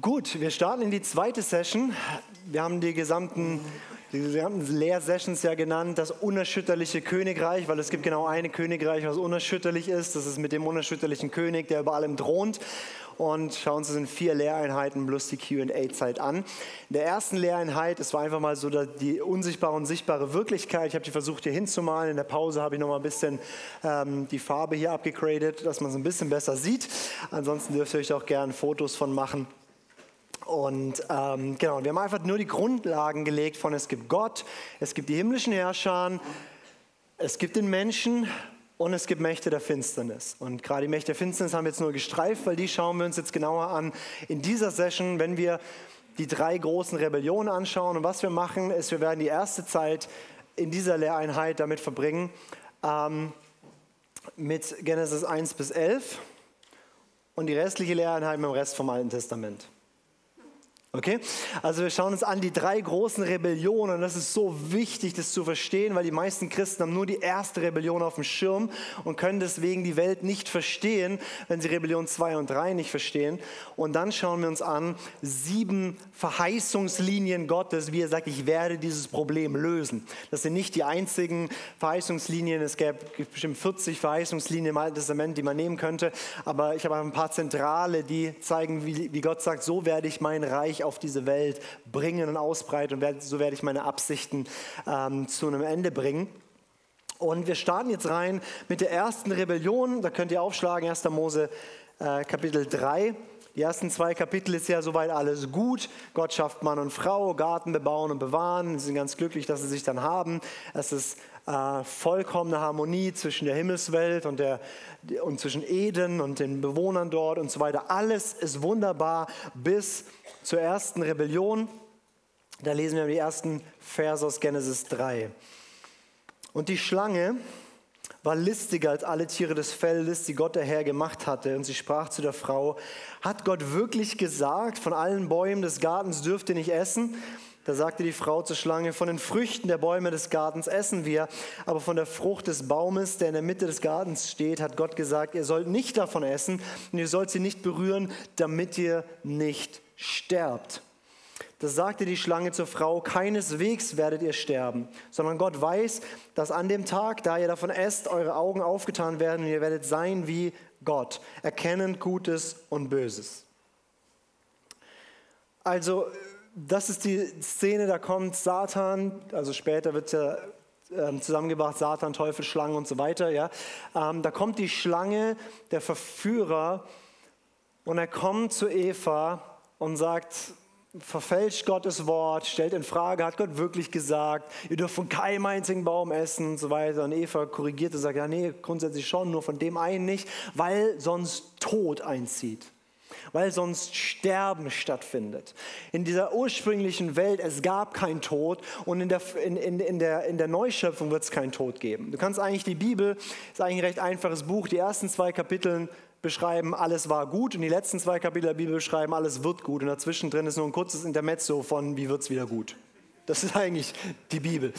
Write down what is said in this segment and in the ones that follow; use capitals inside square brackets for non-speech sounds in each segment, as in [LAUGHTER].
Gut, wir starten in die zweite Session. Wir haben die gesamten, die gesamten Lehrsessions ja genannt, das unerschütterliche Königreich, weil es gibt genau ein Königreich, was unerschütterlich ist. Das ist mit dem unerschütterlichen König, der über allem thront. Und schauen uns in vier Lehreinheiten plus die QA-Zeit an. In der ersten Lehreinheit, es war einfach mal so die unsichtbare und sichtbare Wirklichkeit. Ich habe die versucht hier hinzumalen. In der Pause habe ich noch mal ein bisschen ähm, die Farbe hier abgegradet, dass man es ein bisschen besser sieht. Ansonsten dürft ihr euch auch gerne Fotos von machen. Und ähm, genau, wir haben einfach nur die Grundlagen gelegt von es gibt Gott, es gibt die himmlischen Herrscher, es gibt den Menschen und es gibt Mächte der Finsternis. Und gerade die Mächte der Finsternis haben wir jetzt nur gestreift, weil die schauen wir uns jetzt genauer an in dieser Session, wenn wir die drei großen Rebellionen anschauen. Und was wir machen, ist, wir werden die erste Zeit in dieser Lehreinheit damit verbringen, ähm, mit Genesis 1 bis 11 und die restliche Lehreinheit mit dem Rest vom Alten Testament. Okay? Also wir schauen uns an die drei großen Rebellionen. Das ist so wichtig, das zu verstehen, weil die meisten Christen haben nur die erste Rebellion auf dem Schirm und können deswegen die Welt nicht verstehen, wenn sie Rebellion 2 und 3 nicht verstehen. Und dann schauen wir uns an sieben Verheißungslinien Gottes, wie er sagt, ich werde dieses Problem lösen. Das sind nicht die einzigen Verheißungslinien. Es gäbe bestimmt 40 Verheißungslinien im Alten Testament, die man nehmen könnte. Aber ich habe ein paar zentrale, die zeigen, wie Gott sagt, so werde ich mein Reich auf diese Welt bringen und ausbreiten und so werde ich meine Absichten ähm, zu einem Ende bringen. Und wir starten jetzt rein mit der ersten Rebellion. Da könnt ihr aufschlagen, 1. Mose äh, Kapitel 3. Die ersten zwei Kapitel ist ja soweit alles gut. Gott schafft Mann und Frau, Garten bebauen und bewahren. Sie sind ganz glücklich, dass sie sich dann haben. Es ist äh, vollkommene Harmonie zwischen der Himmelswelt und, der, und zwischen Eden und den Bewohnern dort und so weiter. Alles ist wunderbar bis zur ersten Rebellion. Da lesen wir die ersten Verse aus Genesis 3. Und die Schlange war listiger als alle Tiere des Feldes, die Gott der Herr gemacht hatte. Und sie sprach zu der Frau, hat Gott wirklich gesagt, von allen Bäumen des Gartens dürft ihr nicht essen? Da sagte die Frau zur Schlange, von den Früchten der Bäume des Gartens essen wir, aber von der Frucht des Baumes, der in der Mitte des Gartens steht, hat Gott gesagt, ihr sollt nicht davon essen und ihr sollt sie nicht berühren, damit ihr nicht sterbt. Da sagte die Schlange zur Frau, keineswegs werdet ihr sterben, sondern Gott weiß, dass an dem Tag, da ihr davon esst, eure Augen aufgetan werden und ihr werdet sein wie Gott, erkennend Gutes und Böses. Also das ist die Szene, da kommt Satan, also später wird ja ähm, zusammengebracht, Satan, Teufel, Schlange und so weiter. Ja. Ähm, da kommt die Schlange, der Verführer, und er kommt zu Eva und sagt, verfälscht Gottes Wort, stellt in Frage, hat Gott wirklich gesagt, ihr dürft von keinem einzigen Baum essen und so weiter. Und Eva korrigiert und sagt, ja, nee, grundsätzlich schon, nur von dem einen nicht, weil sonst Tod einzieht weil sonst Sterben stattfindet. In dieser ursprünglichen Welt, es gab keinen Tod und in der, in, in, in der, in der Neuschöpfung wird es keinen Tod geben. Du kannst eigentlich die Bibel, ist eigentlich ein recht einfaches Buch, die ersten zwei Kapitel beschreiben, alles war gut und die letzten zwei Kapitel der Bibel beschreiben, alles wird gut und dazwischen drin ist nur ein kurzes Intermezzo von, wie wird es wieder gut. Das ist eigentlich die Bibel.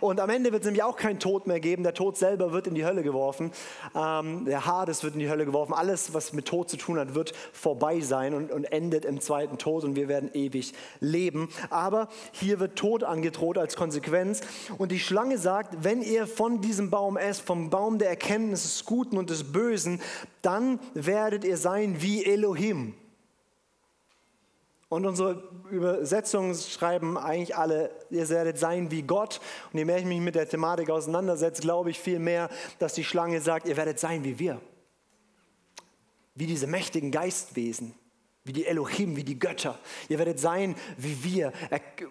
Und am Ende wird es nämlich auch keinen Tod mehr geben. Der Tod selber wird in die Hölle geworfen. Ähm, der Hades wird in die Hölle geworfen. Alles, was mit Tod zu tun hat, wird vorbei sein und, und endet im zweiten Tod und wir werden ewig leben. Aber hier wird Tod angedroht als Konsequenz. Und die Schlange sagt, wenn ihr von diesem Baum esst, vom Baum der Erkenntnis des Guten und des Bösen, dann werdet ihr sein wie Elohim. Und unsere Übersetzungen schreiben eigentlich alle, ihr werdet sein wie Gott. Und je mehr ich mich mit der Thematik auseinandersetze, glaube ich viel mehr, dass die Schlange sagt, ihr werdet sein wie wir. Wie diese mächtigen Geistwesen wie die Elohim, wie die Götter. Ihr werdet sein wie wir,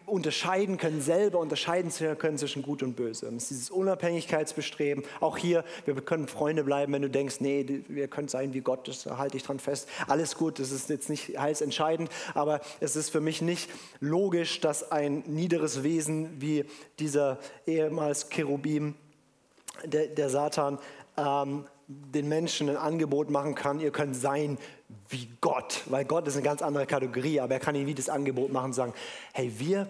unterscheiden können, selber unterscheiden können zwischen Gut und Böse. Es ist dieses Unabhängigkeitsbestreben. Auch hier, wir können Freunde bleiben, wenn du denkst, nee, wir können sein wie Gott, das halte ich dran fest. Alles gut, das ist jetzt nicht heilsentscheidend, aber es ist für mich nicht logisch, dass ein niederes Wesen wie dieser ehemals Cherubim, der, der Satan, ähm, den Menschen ein Angebot machen kann, ihr könnt sein wie Gott, weil Gott ist eine ganz andere Kategorie, aber er kann ihnen wie das Angebot machen und sagen, hey, wir,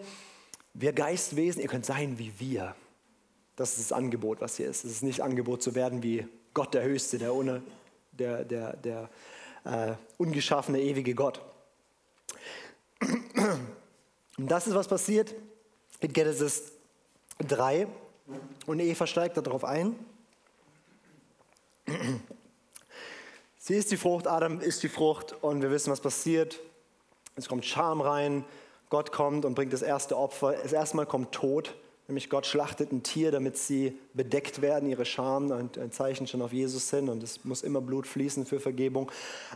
wir Geistwesen, ihr könnt sein wie wir. Das ist das Angebot, was hier ist. Es ist nicht Angebot zu werden wie Gott der Höchste, der, ohne, der, der, der äh, ungeschaffene, ewige Gott. Und das ist, was passiert in Genesis 3. Und Eva steigt darauf ein. Sie isst die Frucht, Adam isst die Frucht und wir wissen, was passiert. Es kommt Scham rein, Gott kommt und bringt das erste Opfer. Das erste Mal kommt Tod, nämlich Gott schlachtet ein Tier, damit sie bedeckt werden, ihre Scham, ein, Zeichen schon auf Jesus hin und es muss immer Blut fließen für Vergebung.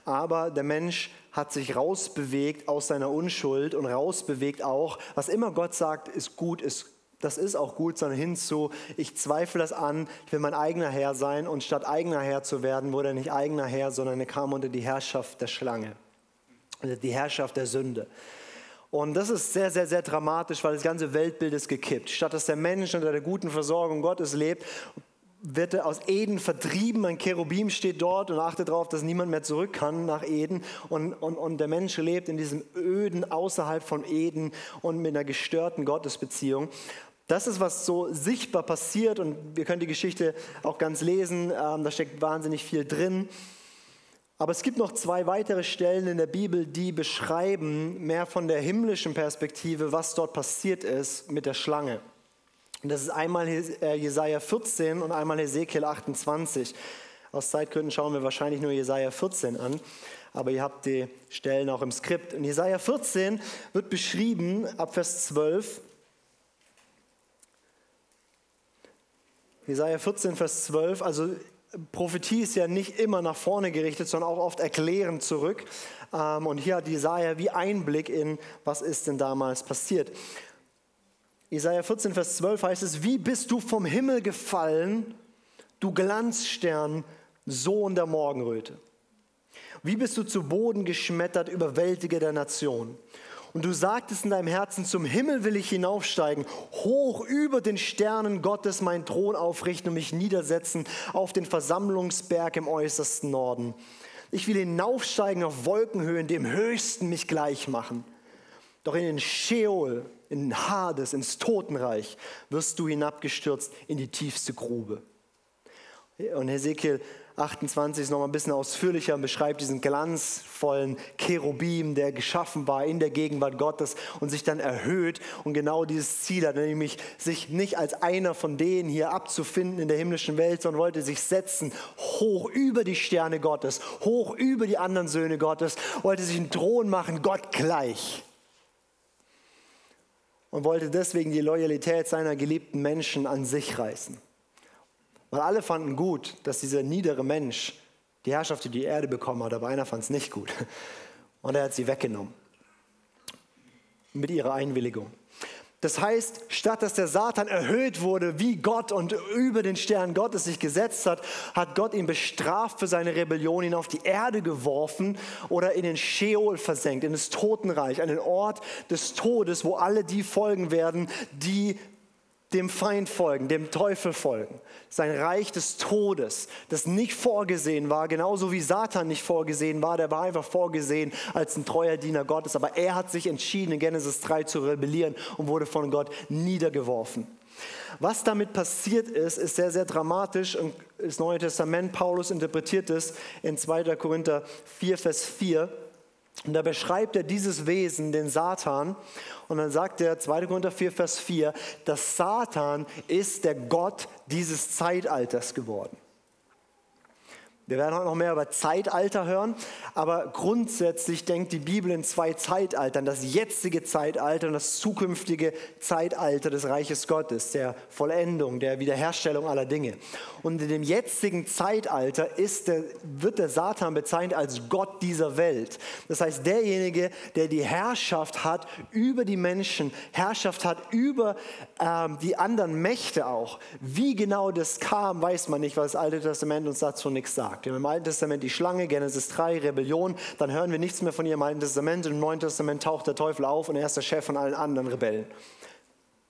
Aber der Mensch hat sich rausbewegt aus seiner Unschuld und rausbewegt auch, was immer Gott sagt, ist gut, ist das ist auch gut, sondern hinzu, ich zweifle das an, ich will mein eigener Herr sein und statt eigener Herr zu werden, wurde er nicht eigener Herr, sondern er kam unter die Herrschaft der Schlange, also die Herrschaft der Sünde. Und das ist sehr, sehr, sehr dramatisch, weil das ganze Weltbild ist gekippt. Statt dass der Mensch unter der guten Versorgung Gottes lebt, wird er aus Eden vertrieben. Ein Cherubim steht dort und achtet darauf, dass niemand mehr zurück kann nach Eden. Und, und, und der Mensch lebt in diesem öden außerhalb von Eden und mit einer gestörten Gottesbeziehung. Das ist, was so sichtbar passiert und wir können die Geschichte auch ganz lesen, ähm, da steckt wahnsinnig viel drin. Aber es gibt noch zwei weitere Stellen in der Bibel, die beschreiben mehr von der himmlischen Perspektive, was dort passiert ist mit der Schlange. Und das ist einmal äh, Jesaja 14 und einmal Ezekiel 28. Aus Zeitgründen schauen wir wahrscheinlich nur Jesaja 14 an, aber ihr habt die Stellen auch im Skript. In Jesaja 14 wird beschrieben, ab Vers 12, Jesaja 14, Vers 12. Also Prophetie ist ja nicht immer nach vorne gerichtet, sondern auch oft erklärend zurück. Ähm, und hier hat Jesaja wie Einblick in, was ist denn damals passiert. Jesaja 14, Vers 12 heißt es: Wie bist du vom Himmel gefallen, du Glanzstern, Sohn der Morgenröte? Wie bist du zu Boden geschmettert, überwältige der Nation? Und du sagtest in deinem Herzen, zum Himmel will ich hinaufsteigen, hoch über den Sternen Gottes meinen Thron aufrichten und mich niedersetzen auf den Versammlungsberg im äußersten Norden. Ich will hinaufsteigen auf Wolkenhöhen, dem Höchsten mich gleich machen. Doch in den Sheol, in den Hades, ins Totenreich wirst du hinabgestürzt in die tiefste Grube. Und Hesekiel 28 ist noch mal ein bisschen ausführlicher und beschreibt diesen glanzvollen Cherubim, der geschaffen war in der Gegenwart Gottes und sich dann erhöht und genau dieses Ziel hat, nämlich sich nicht als einer von denen hier abzufinden in der himmlischen Welt, sondern wollte sich setzen hoch über die Sterne Gottes, hoch über die anderen Söhne Gottes, wollte sich einen Thron machen, Gott gleich und wollte deswegen die Loyalität seiner geliebten Menschen an sich reißen. Weil alle fanden gut, dass dieser niedere Mensch die Herrschaft über die Erde bekommen hat, aber einer fand es nicht gut. Und er hat sie weggenommen. Mit ihrer Einwilligung. Das heißt, statt dass der Satan erhöht wurde wie Gott und über den Stern Gottes sich gesetzt hat, hat Gott ihn bestraft für seine Rebellion, ihn auf die Erde geworfen oder in den Sheol versenkt, in das Totenreich, einen Ort des Todes, wo alle die folgen werden, die dem Feind folgen, dem Teufel folgen. Sein Reich des Todes, das nicht vorgesehen war, genauso wie Satan nicht vorgesehen war, der war einfach vorgesehen als ein treuer Diener Gottes, aber er hat sich entschieden, in Genesis 3 zu rebellieren und wurde von Gott niedergeworfen. Was damit passiert ist, ist sehr, sehr dramatisch und das Neue Testament, Paulus interpretiert es in 2. Korinther 4, Vers 4. Und da beschreibt er dieses Wesen, den Satan. Und dann sagt er, 2. Korinther 4, Vers 4, dass Satan ist der Gott dieses Zeitalters geworden. Wir werden heute noch mehr über Zeitalter hören, aber grundsätzlich denkt die Bibel in zwei Zeitaltern, das jetzige Zeitalter und das zukünftige Zeitalter des Reiches Gottes, der Vollendung, der Wiederherstellung aller Dinge. Und in dem jetzigen Zeitalter ist der, wird der Satan bezeichnet als Gott dieser Welt. Das heißt, derjenige, der die Herrschaft hat über die Menschen, Herrschaft hat über ähm, die anderen Mächte auch. Wie genau das kam, weiß man nicht, weil das Alte Testament uns dazu nichts sagt sagt. Im Alten Testament die Schlange, Genesis 3, Rebellion. Dann hören wir nichts mehr von ihr im Alten Testament. Im Neuen Testament taucht der Teufel auf und er ist der Chef von allen anderen Rebellen.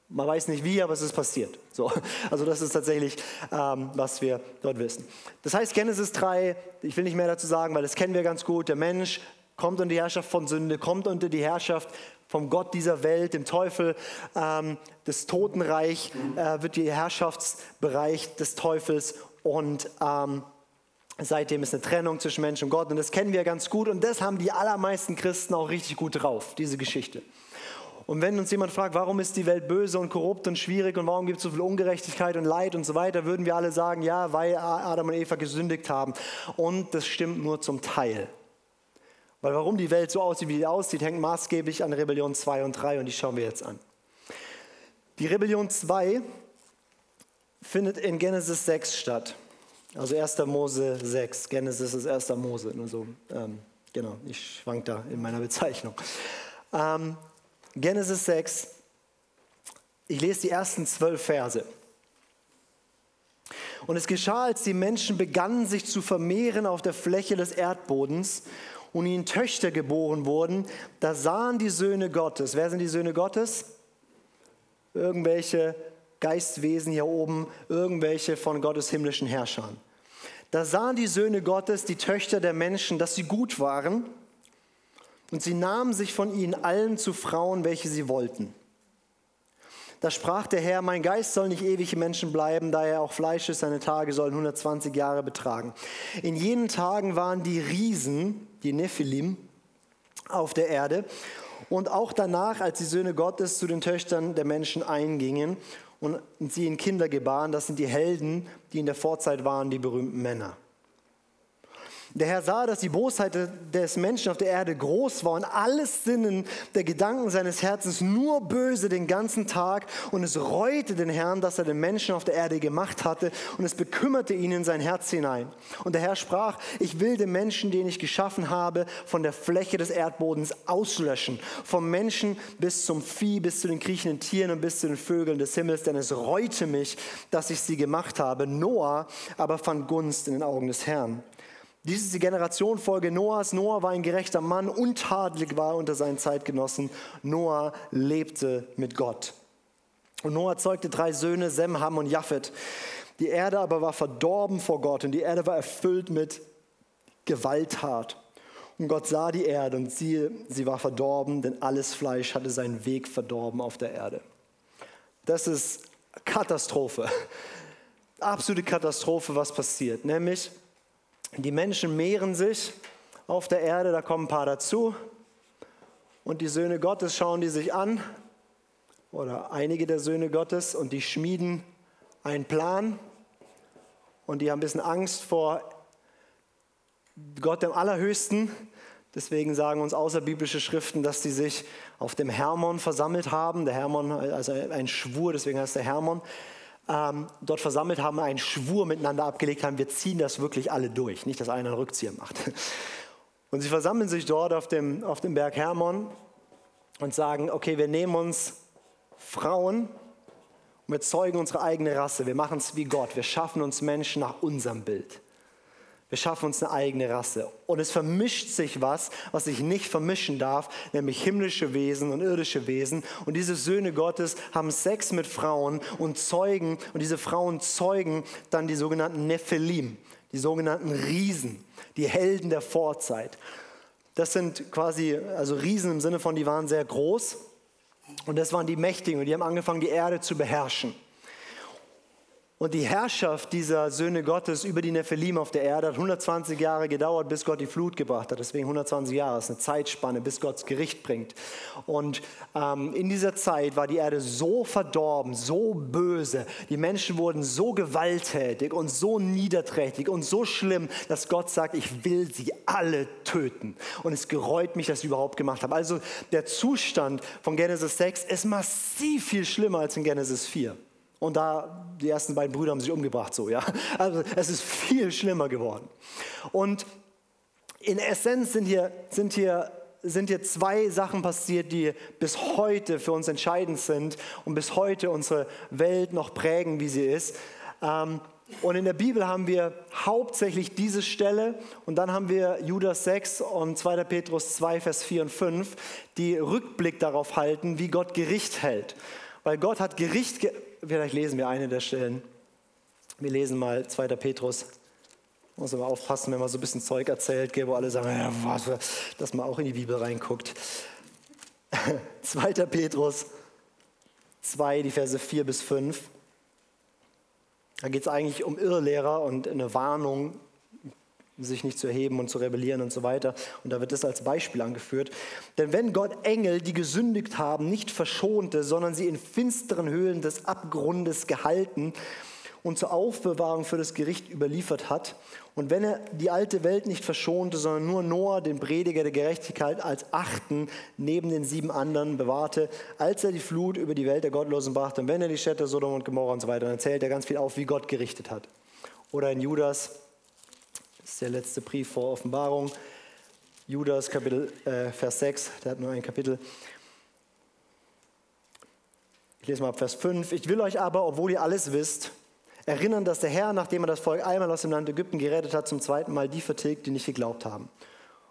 Man weiß nicht wie, aber es ist passiert. So, also das ist tatsächlich, ähm, was wir dort wissen. Das heißt, Genesis 3, ich will nicht mehr dazu sagen, weil das kennen wir ganz gut. Der Mensch kommt unter die Herrschaft von Sünde, kommt unter die Herrschaft vom Gott dieser Welt, dem Teufel. Ähm, das Totenreich äh, wird der Herrschaftsbereich des Teufels und ähm, Seitdem ist eine Trennung zwischen Mensch und Gott und das kennen wir ganz gut und das haben die allermeisten Christen auch richtig gut drauf, diese Geschichte. Und wenn uns jemand fragt, warum ist die Welt böse und korrupt und schwierig und warum gibt es so viel Ungerechtigkeit und Leid und so weiter, würden wir alle sagen, ja, weil Adam und Eva gesündigt haben. Und das stimmt nur zum Teil. Weil warum die Welt so aussieht, wie sie aussieht, hängt maßgeblich an Rebellion 2 und 3 und die schauen wir jetzt an. Die Rebellion 2 findet in Genesis 6 statt. Also 1. Mose 6. Genesis ist 1. Mose. Nur so, ähm, genau, ich schwank da in meiner Bezeichnung. Ähm, Genesis 6. Ich lese die ersten zwölf Verse. Und es geschah, als die Menschen begannen, sich zu vermehren auf der Fläche des Erdbodens und ihnen Töchter geboren wurden, da sahen die Söhne Gottes. Wer sind die Söhne Gottes? Irgendwelche Geistwesen hier oben, irgendwelche von Gottes himmlischen Herrschern. Da sahen die Söhne Gottes, die Töchter der Menschen, dass sie gut waren, und sie nahmen sich von ihnen allen zu Frauen, welche sie wollten. Da sprach der Herr, mein Geist soll nicht ewig im Menschen bleiben, da er auch Fleisch ist, seine Tage sollen 120 Jahre betragen. In jenen Tagen waren die Riesen, die Nephilim, auf der Erde. Und auch danach, als die Söhne Gottes zu den Töchtern der Menschen eingingen und sie in Kinder gebaren. Das sind die Helden, die in der Vorzeit waren, die berühmten Männer. Der Herr sah, dass die Bosheit des Menschen auf der Erde groß war und alles Sinnen der Gedanken seines Herzens nur böse den ganzen Tag. Und es reute den Herrn, dass er den Menschen auf der Erde gemacht hatte und es bekümmerte ihn in sein Herz hinein. Und der Herr sprach, ich will den Menschen, den ich geschaffen habe, von der Fläche des Erdbodens auslöschen. Vom Menschen bis zum Vieh, bis zu den kriechenden Tieren und bis zu den Vögeln des Himmels, denn es reute mich, dass ich sie gemacht habe. Noah aber fand Gunst in den Augen des Herrn. Dies ist die Generationfolge Noahs. Noah war ein gerechter Mann, untadelig war unter seinen Zeitgenossen. Noah lebte mit Gott. Und Noah zeugte drei Söhne, Sem, Ham und Japhet. Die Erde aber war verdorben vor Gott und die Erde war erfüllt mit Gewalttat. Und Gott sah die Erde und siehe, sie war verdorben, denn alles Fleisch hatte seinen Weg verdorben auf der Erde. Das ist Katastrophe. Absolute Katastrophe, was passiert. Nämlich, die Menschen mehren sich auf der Erde, da kommen ein paar dazu. Und die Söhne Gottes schauen die sich an, oder einige der Söhne Gottes, und die schmieden einen Plan. Und die haben ein bisschen Angst vor Gott dem Allerhöchsten. Deswegen sagen uns außerbiblische Schriften, dass sie sich auf dem Hermon versammelt haben. Der Hermon, also ein Schwur, deswegen heißt der Hermon ähm, dort versammelt haben, einen Schwur miteinander abgelegt haben, wir ziehen das wirklich alle durch, nicht, dass einer einen Rückzieher macht. [LAUGHS] Und sie versammeln sich dort auf dem, auf dem Berg Hermon und sagen, okay, wir nehmen uns Frauen und wir zeugen unsere eigene Rasse, wir machen es wie Gott, wir schaffen uns Menschen nach unserem Bild. Wir schaffen uns eine eigene Rasse. Und es vermischt sich was, was sich nicht vermischen darf, nämlich himmlische Wesen und irdische Wesen. Und diese Söhne Gottes haben Sex mit Frauen und zeugen, und diese Frauen zeugen dann die sogenannten Nephilim, die sogenannten Riesen, die Helden der Vorzeit. Das sind quasi, also Riesen im Sinne von, die waren sehr groß. Und das waren die Mächtigen und die haben angefangen, die Erde zu beherrschen. Und die Herrschaft dieser Söhne Gottes über die Nephilim auf der Erde hat 120 Jahre gedauert, bis Gott die Flut gebracht hat. Deswegen 120 Jahre ist eine Zeitspanne, bis Gott's Gericht bringt. Und ähm, in dieser Zeit war die Erde so verdorben, so böse. Die Menschen wurden so gewalttätig und so niederträchtig und so schlimm, dass Gott sagt, ich will sie alle töten. Und es gereut mich, dass ich überhaupt gemacht habe. Also der Zustand von Genesis 6 ist massiv viel schlimmer als in Genesis 4. Und da, die ersten beiden Brüder haben sich umgebracht, so, ja. Also es ist viel schlimmer geworden. Und in Essenz sind hier, sind hier, sind hier zwei Sachen passiert, die bis heute für uns entscheidend sind und bis heute unsere Welt noch prägen, wie sie ist. Ähm, und in der Bibel haben wir hauptsächlich diese Stelle und dann haben wir Judas 6 und 2. Petrus 2, Vers 4 und 5, die Rückblick darauf halten, wie Gott Gericht hält. Weil Gott hat Gericht, ge vielleicht lesen wir eine der Stellen. Wir lesen mal 2. Petrus. Muss aber aufpassen, wenn man so ein bisschen Zeug erzählt, wo alle sagen, ja, was, dass man auch in die Bibel reinguckt. [LAUGHS] 2. Petrus 2, die Verse 4 bis 5. Da geht es eigentlich um Irrlehrer und eine Warnung sich nicht zu erheben und zu rebellieren und so weiter. Und da wird das als Beispiel angeführt. Denn wenn Gott Engel, die gesündigt haben, nicht verschonte, sondern sie in finsteren Höhlen des Abgrundes gehalten und zur Aufbewahrung für das Gericht überliefert hat, und wenn er die alte Welt nicht verschonte, sondern nur Noah, den Prediger der Gerechtigkeit, als Achten neben den sieben anderen bewahrte, als er die Flut über die Welt der Gottlosen brachte, und wenn er die Städte Sodom und Gomorra und so weiter, dann zählt er ganz viel auf, wie Gott gerichtet hat. Oder in Judas, das ist der letzte Brief vor Offenbarung, Judas Kapitel, äh, Vers 6, der hat nur ein Kapitel. Ich lese mal ab Vers 5. Ich will euch aber, obwohl ihr alles wisst, erinnern, dass der Herr, nachdem er das Volk einmal aus dem Land Ägypten gerettet hat, zum zweiten Mal die vertilgt, die nicht geglaubt haben.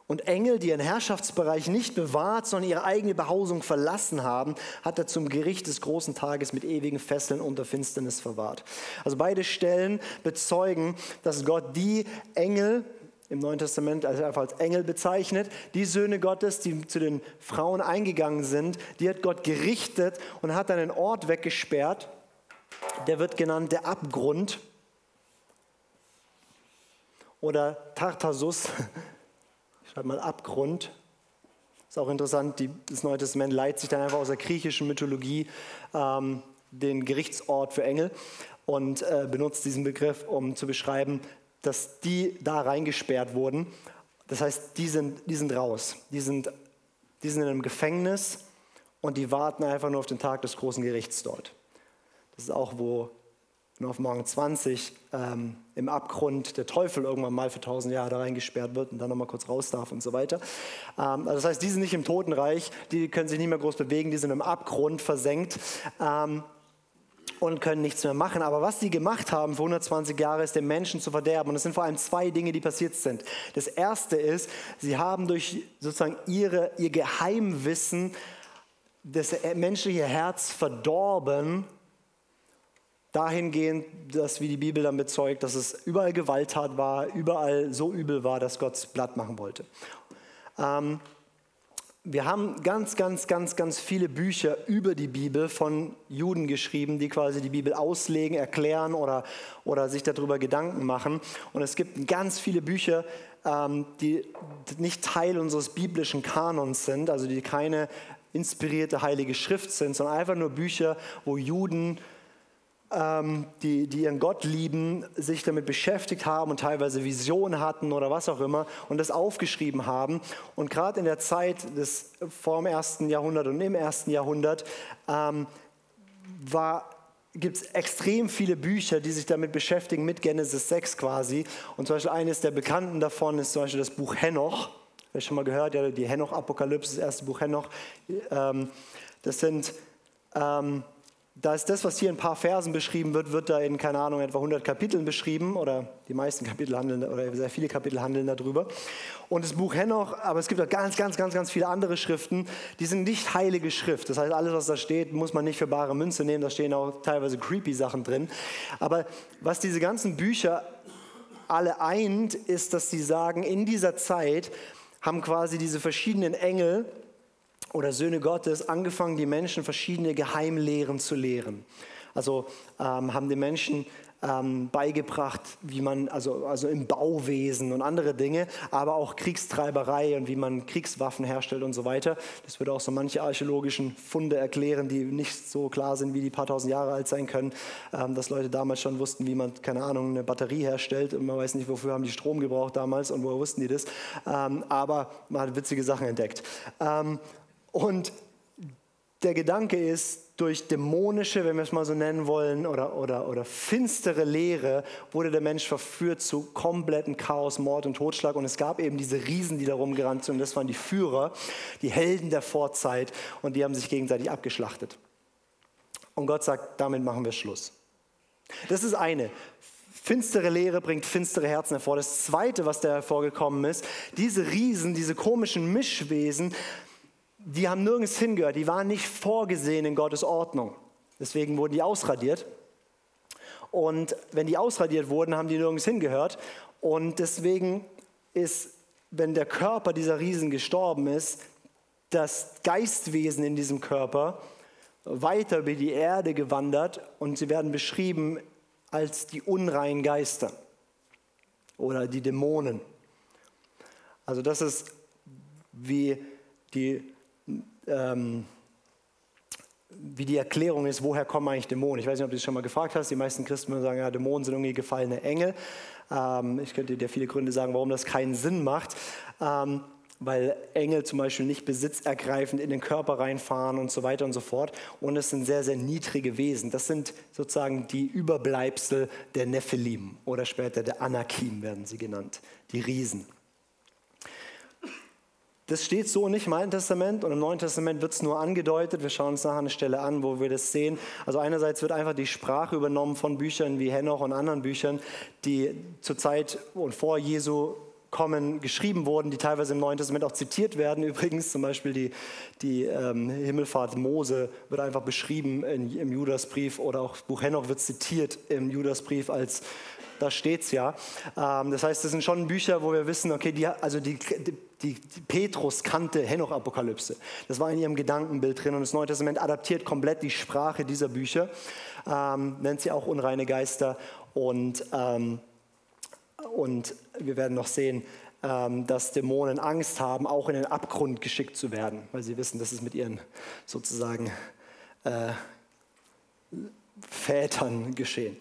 Und Engel, die ihren Herrschaftsbereich nicht bewahrt, sondern ihre eigene Behausung verlassen haben, hat er zum Gericht des großen Tages mit ewigen Fesseln unter Finsternis verwahrt. Also beide Stellen bezeugen, dass Gott die Engel im Neuen Testament einfach als Engel bezeichnet, die Söhne Gottes, die zu den Frauen eingegangen sind, die hat Gott gerichtet und hat einen Ort weggesperrt, der wird genannt der Abgrund oder Tartasus. [LAUGHS] Ich schreibe mal Abgrund. Ist auch interessant, die, das Neue Testament leitet sich dann einfach aus der griechischen Mythologie ähm, den Gerichtsort für Engel und äh, benutzt diesen Begriff, um zu beschreiben, dass die da reingesperrt wurden. Das heißt, die sind, die sind raus. Die sind, die sind in einem Gefängnis und die warten einfach nur auf den Tag des großen Gerichts dort. Das ist auch, wo in Offenbarung 20 ähm, im Abgrund der Teufel irgendwann mal für tausend Jahre da reingesperrt wird und dann nochmal kurz raus darf und so weiter. Ähm, also das heißt, die sind nicht im Totenreich, die können sich nicht mehr groß bewegen, die sind im Abgrund versenkt. Ähm, und können nichts mehr machen. Aber was sie gemacht haben für 120 Jahre, ist den Menschen zu verderben. Und es sind vor allem zwei Dinge, die passiert sind. Das erste ist, sie haben durch sozusagen ihre, ihr Geheimwissen das menschliche Herz verdorben dahingehend, dass, wie die Bibel dann bezeugt, dass es überall Gewalttat war, überall so übel war, dass Gott es platt machen wollte. Ähm, wir haben ganz, ganz, ganz, ganz viele Bücher über die Bibel von Juden geschrieben, die quasi die Bibel auslegen, erklären oder, oder sich darüber Gedanken machen. Und es gibt ganz viele Bücher, ähm, die nicht Teil unseres biblischen Kanons sind, also die keine inspirierte heilige Schrift sind, sondern einfach nur Bücher, wo Juden ähm, die, die ihren Gott lieben, sich damit beschäftigt haben und teilweise Visionen hatten oder was auch immer und das aufgeschrieben haben. Und gerade in der Zeit des vor dem ersten Jahrhundert und im ersten Jahrhundert ähm, gibt es extrem viele Bücher, die sich damit beschäftigen, mit Genesis 6 quasi. Und zum Beispiel eines der bekannten davon ist zum Beispiel das Buch Henoch. Wer schon mal gehört, ja, die Henoch-Apokalypse, das erste Buch Henoch. Ähm, das sind ähm, da ist das, was hier in ein paar Versen beschrieben wird, wird da in, keine Ahnung, etwa 100 Kapiteln beschrieben oder die meisten Kapitel handeln, oder sehr viele Kapitel handeln darüber. Und das Buch Henoch, aber es gibt auch ganz, ganz, ganz, ganz viele andere Schriften, die sind nicht heilige Schrift. Das heißt, alles, was da steht, muss man nicht für bare Münze nehmen, da stehen auch teilweise creepy Sachen drin. Aber was diese ganzen Bücher alle eint, ist, dass sie sagen, in dieser Zeit haben quasi diese verschiedenen Engel, oder Söhne Gottes angefangen, die Menschen verschiedene Geheimlehren zu lehren. Also ähm, haben den Menschen ähm, beigebracht, wie man, also, also im Bauwesen und andere Dinge, aber auch Kriegstreiberei und wie man Kriegswaffen herstellt und so weiter. Das würde auch so manche archäologischen Funde erklären, die nicht so klar sind, wie die paar tausend Jahre alt sein können, ähm, dass Leute damals schon wussten, wie man, keine Ahnung, eine Batterie herstellt und man weiß nicht, wofür haben die Strom gebraucht damals und woher wussten die das. Ähm, aber man hat witzige Sachen entdeckt. Und der Gedanke ist, durch dämonische, wenn wir es mal so nennen wollen, oder, oder, oder finstere Lehre wurde der Mensch verführt zu kompletten Chaos, Mord und Totschlag. Und es gab eben diese Riesen, die da rumgerannt sind. Und das waren die Führer, die Helden der Vorzeit. Und die haben sich gegenseitig abgeschlachtet. Und Gott sagt, damit machen wir Schluss. Das ist eine. Finstere Lehre bringt finstere Herzen hervor. Das zweite, was da hervorgekommen ist, diese Riesen, diese komischen Mischwesen, die haben nirgends hingehört, die waren nicht vorgesehen in Gottes Ordnung. Deswegen wurden die ausradiert. Und wenn die ausradiert wurden, haben die nirgends hingehört. Und deswegen ist, wenn der Körper dieser Riesen gestorben ist, das Geistwesen in diesem Körper weiter über die Erde gewandert und sie werden beschrieben als die unreinen Geister oder die Dämonen Also das ist wie die, ähm, wie die Erklärung ist, woher kommen eigentlich Dämonen. Ich weiß nicht, ob du das schon mal gefragt hast. Die meisten Christen sagen, ja, Dämonen sind irgendwie gefallene Engel. Ähm, ich könnte dir viele Gründe sagen, warum das keinen Sinn macht. Ähm, weil Engel zum Beispiel nicht besitzergreifend in den Körper reinfahren und so weiter und so fort. Und es sind sehr, sehr niedrige Wesen. Das sind sozusagen die Überbleibsel der Nephilim oder später der Anakim werden sie genannt, die Riesen. Das steht so nicht im Alten Testament und im Neuen Testament wird es nur angedeutet. Wir schauen uns nachher eine Stelle an, wo wir das sehen. Also einerseits wird einfach die Sprache übernommen von Büchern wie Henoch und anderen Büchern, die zur Zeit und vor Jesu kommen, geschrieben wurden, die teilweise im Neuen Testament auch zitiert werden. [LAUGHS] Übrigens zum Beispiel die, die ähm, Himmelfahrt Mose wird einfach beschrieben in, im Judasbrief oder auch Buch Henoch wird zitiert im Judasbrief als da steht es ja. Ähm, das heißt, das sind schon Bücher, wo wir wissen, okay, die, also die, die, die Petrus kannte Henoch-Apokalypse. Das war in ihrem Gedankenbild drin und das Neue Testament adaptiert komplett die Sprache dieser Bücher, ähm, nennt sie auch unreine Geister und, ähm, und wir werden noch sehen, ähm, dass Dämonen Angst haben, auch in den Abgrund geschickt zu werden, weil sie wissen, dass es mit ihren sozusagen äh, Vätern geschehen.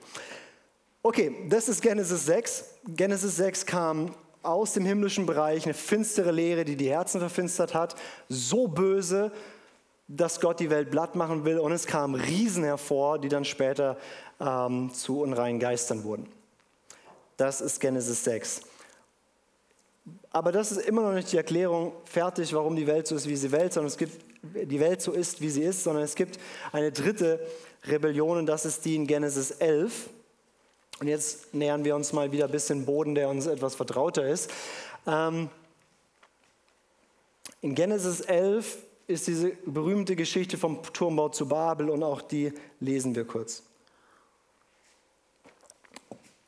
Okay, das ist Genesis 6. Genesis 6 kam aus dem himmlischen Bereich, eine finstere Lehre, die die Herzen verfinstert hat, so böse, dass Gott die Welt blatt machen will. Und es kamen Riesen hervor, die dann später ähm, zu unreinen Geistern wurden. Das ist Genesis 6. Aber das ist immer noch nicht die Erklärung fertig, warum die Welt so ist, wie sie Welt, sondern es gibt die Welt so ist, wie sie ist, sondern es gibt eine dritte Rebellion und das ist die in Genesis 11. Und jetzt nähern wir uns mal wieder ein bisschen Boden, der uns etwas vertrauter ist. Ähm, in Genesis 11 ist diese berühmte Geschichte vom Turmbau zu Babel und auch die lesen wir kurz.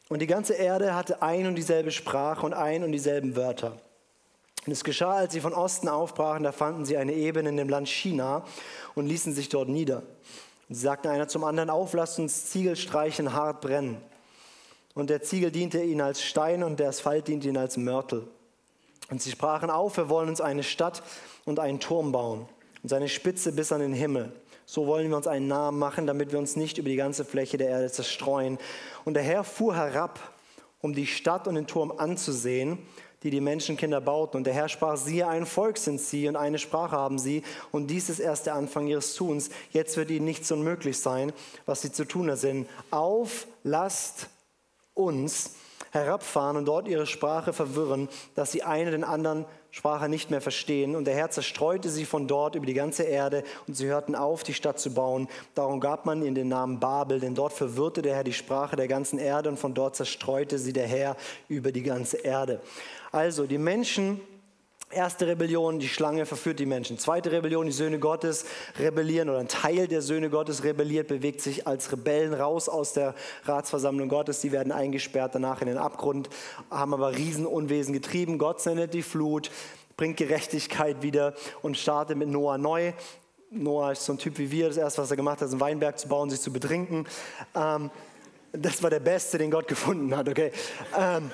Und die ganze Erde hatte ein und dieselbe Sprache und ein und dieselben Wörter. Und es geschah, als sie von Osten aufbrachen, da fanden sie eine Ebene in dem Land China und ließen sich dort nieder. Und sie sagten einer zum anderen, auf, lasst uns Ziegel streichen, hart brennen. Und der Ziegel diente ihnen als Stein und der Asphalt diente ihnen als Mörtel. Und sie sprachen auf, wir wollen uns eine Stadt und einen Turm bauen und seine Spitze bis an den Himmel. So wollen wir uns einen Namen machen, damit wir uns nicht über die ganze Fläche der Erde zerstreuen. Und der Herr fuhr herab, um die Stadt und den Turm anzusehen, die die Menschenkinder bauten. Und der Herr sprach, siehe, ein Volk sind sie und eine Sprache haben sie. Und dies ist erst der Anfang ihres Tuns. Jetzt wird ihnen nichts unmöglich sein, was sie zu tun sind. Auf, lasst uns herabfahren und dort ihre Sprache verwirren, dass sie eine den anderen Sprache nicht mehr verstehen. Und der Herr zerstreute sie von dort über die ganze Erde und sie hörten auf, die Stadt zu bauen. Darum gab man ihnen den Namen Babel, denn dort verwirrte der Herr die Sprache der ganzen Erde und von dort zerstreute sie der Herr über die ganze Erde. Also die Menschen Erste Rebellion, die Schlange verführt die Menschen. Zweite Rebellion, die Söhne Gottes rebellieren oder ein Teil der Söhne Gottes rebelliert, bewegt sich als Rebellen raus aus der Ratsversammlung Gottes. Die werden eingesperrt, danach in den Abgrund, haben aber Riesenunwesen getrieben. Gott sendet die Flut, bringt Gerechtigkeit wieder und startet mit Noah neu. Noah ist so ein Typ wie wir. Das erste, was er gemacht hat, ist einen Weinberg zu bauen, sich zu betrinken. Ähm, das war der Beste, den Gott gefunden hat, okay? Ähm,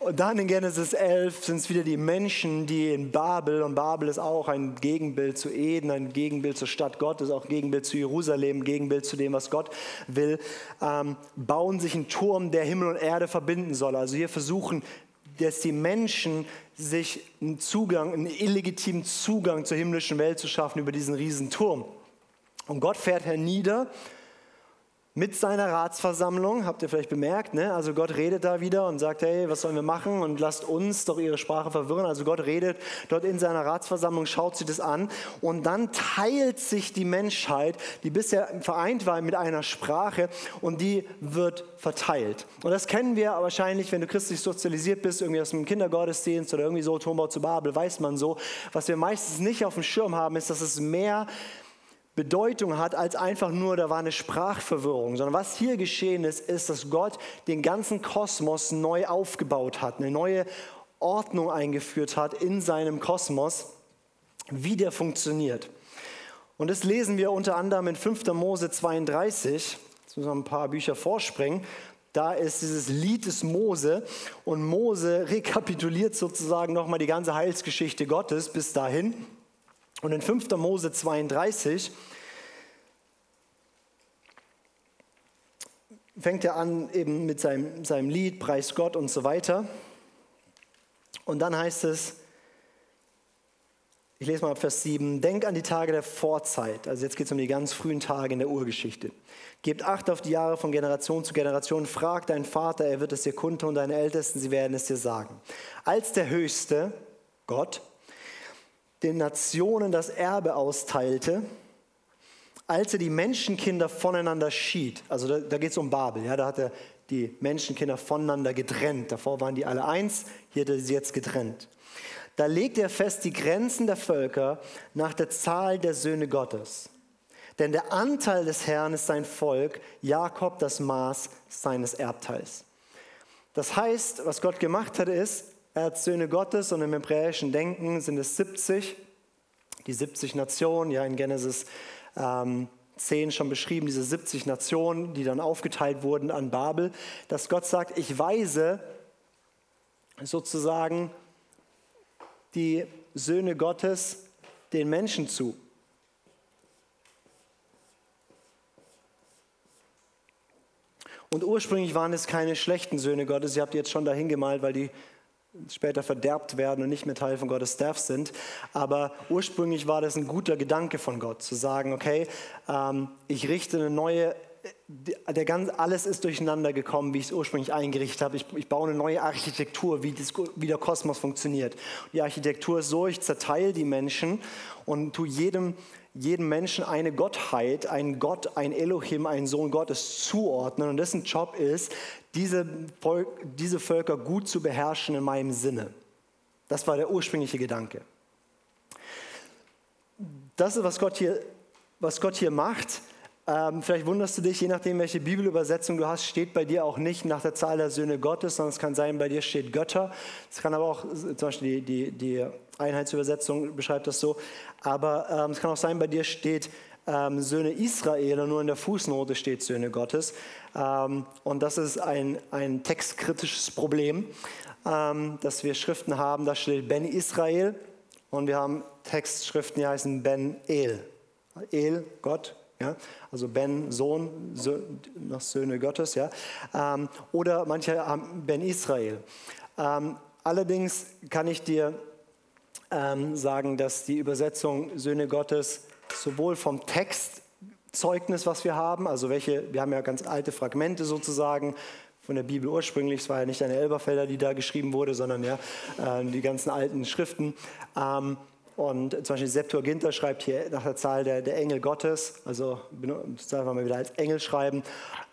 und dann in Genesis 11 sind es wieder die Menschen, die in Babel, und Babel ist auch ein Gegenbild zu Eden, ein Gegenbild zur Stadt Gottes, auch Gegenbild zu Jerusalem, Gegenbild zu dem, was Gott will, ähm, bauen sich einen Turm, der Himmel und Erde verbinden soll. Also hier versuchen, dass die Menschen sich einen Zugang, einen illegitimen Zugang zur himmlischen Welt zu schaffen über diesen riesen Turm. Und Gott fährt hernieder mit seiner Ratsversammlung, habt ihr vielleicht bemerkt, ne? also Gott redet da wieder und sagt, hey, was sollen wir machen und lasst uns doch ihre Sprache verwirren. Also Gott redet dort in seiner Ratsversammlung, schaut sich das an und dann teilt sich die Menschheit, die bisher vereint war mit einer Sprache und die wird verteilt. Und das kennen wir wahrscheinlich, wenn du christlich sozialisiert bist, irgendwie aus dem Kindergottesdienst oder irgendwie so, Turmbau zu Babel, weiß man so. Was wir meistens nicht auf dem Schirm haben, ist, dass es mehr Bedeutung hat als einfach nur, da war eine Sprachverwirrung, sondern was hier geschehen ist, ist, dass Gott den ganzen Kosmos neu aufgebaut hat, eine neue Ordnung eingeführt hat in seinem Kosmos, wie der funktioniert. Und das lesen wir unter anderem in 5. Mose 32, jetzt müssen wir ein paar Bücher vorspringen, da ist dieses Lied des Mose und Mose rekapituliert sozusagen nochmal die ganze Heilsgeschichte Gottes bis dahin. Und in 5. Mose 32 fängt er an eben mit seinem, seinem Lied, Preis Gott und so weiter. Und dann heißt es, ich lese mal ab Vers 7, denk an die Tage der Vorzeit, also jetzt geht es um die ganz frühen Tage in der Urgeschichte. Gebt Acht auf die Jahre von Generation zu Generation, frag deinen Vater, er wird es dir kundtun, und deine Ältesten, sie werden es dir sagen. Als der Höchste, Gott, den Nationen das Erbe austeilte, als er die Menschenkinder voneinander schied, also da, da geht es um Babel, ja, da hat er die Menschenkinder voneinander getrennt. Davor waren die alle eins, hier hat er sie jetzt getrennt. Da legt er fest die Grenzen der Völker nach der Zahl der Söhne Gottes. Denn der Anteil des Herrn ist sein Volk, Jakob das Maß seines Erbteils. Das heißt, was Gott gemacht hat, ist, er hat Söhne Gottes und im hebräischen Denken sind es 70, die 70 Nationen, ja in Genesis ähm, 10 schon beschrieben, diese 70 Nationen, die dann aufgeteilt wurden an Babel, dass Gott sagt, ich weise sozusagen die Söhne Gottes den Menschen zu. Und ursprünglich waren es keine schlechten Söhne Gottes, ihr habt jetzt schon dahin gemalt, weil die später verderbt werden und nicht mehr Teil von Gottes Staff sind. Aber ursprünglich war das ein guter Gedanke von Gott, zu sagen, okay, ähm, ich richte eine neue, der ganz, alles ist durcheinander gekommen, wie ich es ursprünglich eingerichtet habe. Ich, ich baue eine neue Architektur, wie, das, wie der Kosmos funktioniert. Die Architektur ist so, ich zerteile die Menschen und tue jedem jedem Menschen eine Gottheit, ein Gott, ein Elohim, ein Sohn Gottes zuordnen und dessen Job ist, diese, Volk, diese Völker gut zu beherrschen in meinem Sinne. Das war der ursprüngliche Gedanke. Das ist, was Gott hier, was Gott hier macht. Ähm, vielleicht wunderst du dich, je nachdem, welche Bibelübersetzung du hast, steht bei dir auch nicht nach der Zahl der Söhne Gottes, sondern es kann sein, bei dir steht Götter. Es kann aber auch, zum Beispiel die, die, die Einheitsübersetzung beschreibt das so, aber ähm, es kann auch sein, bei dir steht ähm, Söhne Israel und nur in der Fußnote steht Söhne Gottes. Ähm, und das ist ein, ein textkritisches Problem, ähm, dass wir Schriften haben, da steht Ben Israel und wir haben Textschriften, die heißen Ben El. El, Gott, ja? Also Ben, Sohn, Sohn nach Söhne Gottes. Ja? Ähm, oder manche haben Ben Israel. Ähm, allerdings kann ich dir ähm, sagen, dass die Übersetzung Söhne Gottes sowohl vom Textzeugnis, was wir haben, also welche, wir haben ja ganz alte Fragmente sozusagen, von der Bibel ursprünglich. Es war ja nicht eine Elberfelder, die da geschrieben wurde, sondern ja äh, die ganzen alten Schriften. Ähm, und zum Beispiel Septuaginta schreibt hier nach der Zahl der, der Engel Gottes, also das darf man mal wieder als Engel schreiben,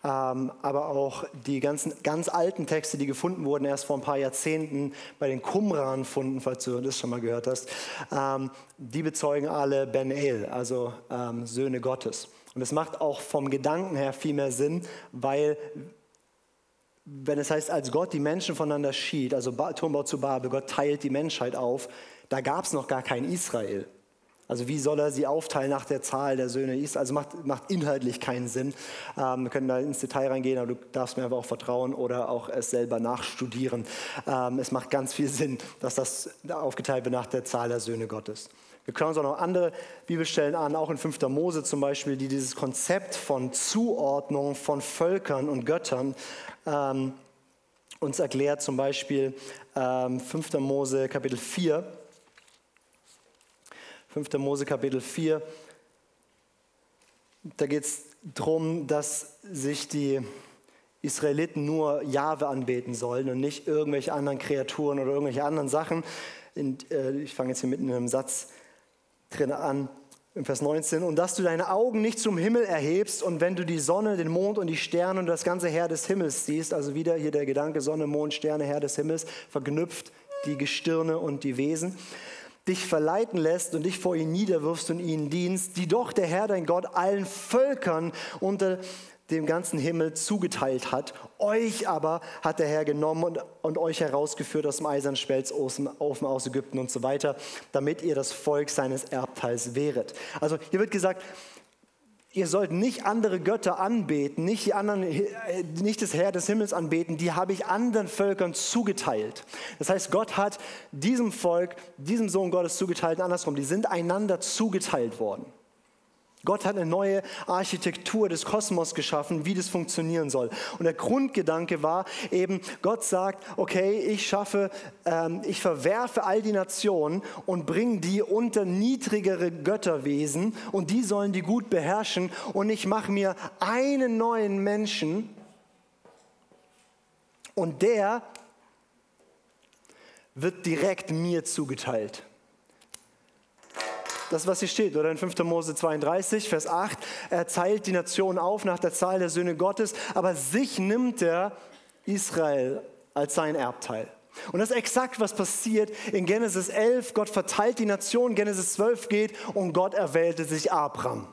ähm, aber auch die ganzen ganz alten Texte, die gefunden wurden erst vor ein paar Jahrzehnten bei den Qumran-Funden, falls du das schon mal gehört hast, ähm, die bezeugen alle Ben El, also ähm, Söhne Gottes. Und es macht auch vom Gedanken her viel mehr Sinn, weil wenn es heißt, als Gott die Menschen voneinander schied, also Turmbau zu Babel, Gott teilt die Menschheit auf, da gab es noch gar kein Israel. Also wie soll er sie aufteilen nach der Zahl der Söhne Israel? Also macht, macht inhaltlich keinen Sinn. Ähm, wir können da ins Detail reingehen, aber du darfst mir aber auch vertrauen oder auch es selber nachstudieren. Ähm, es macht ganz viel Sinn, dass das aufgeteilt wird nach der Zahl der Söhne Gottes. Wir können uns auch noch andere Bibelstellen an, auch in 5. Mose zum Beispiel, die dieses Konzept von Zuordnung von Völkern und Göttern ähm, uns erklärt. Zum Beispiel ähm, 5. Mose Kapitel 4 5. Mose Kapitel 4. Da geht es darum, dass sich die Israeliten nur Jahwe anbeten sollen und nicht irgendwelche anderen Kreaturen oder irgendwelche anderen Sachen. Und, äh, ich fange jetzt hier mitten in einem Satz drin an, im Vers 19. Und dass du deine Augen nicht zum Himmel erhebst und wenn du die Sonne, den Mond und die Sterne und das ganze Heer des Himmels siehst, also wieder hier der Gedanke Sonne, Mond, Sterne, Herr des Himmels, verknüpft die Gestirne und die Wesen dich verleiten lässt und dich vor ihn niederwirfst und ihnen dienst, die doch der Herr dein Gott allen Völkern unter dem ganzen Himmel zugeteilt hat. Euch aber hat der Herr genommen und, und euch herausgeführt aus dem eisernen Spelzofen aus Ägypten und so weiter, damit ihr das Volk seines Erbteils wäret. Also hier wird gesagt, ihr sollt nicht andere Götter anbeten, nicht, die anderen, nicht das Herr des Himmels anbeten, die habe ich anderen Völkern zugeteilt. Das heißt, Gott hat diesem Volk, diesem Sohn Gottes zugeteilt, andersrum, die sind einander zugeteilt worden. Gott hat eine neue Architektur des Kosmos geschaffen, wie das funktionieren soll. Und der Grundgedanke war eben, Gott sagt, okay, ich schaffe, ähm, ich verwerfe all die Nationen und bringe die unter niedrigere Götterwesen und die sollen die gut beherrschen und ich mache mir einen neuen Menschen und der wird direkt mir zugeteilt das, was hier steht, oder in 5. Mose 32, Vers 8, er teilt die Nation auf nach der Zahl der Söhne Gottes, aber sich nimmt er Israel als sein Erbteil. Und das ist exakt, was passiert in Genesis 11. Gott verteilt die Nation, Genesis 12 geht und Gott erwählte sich Abraham.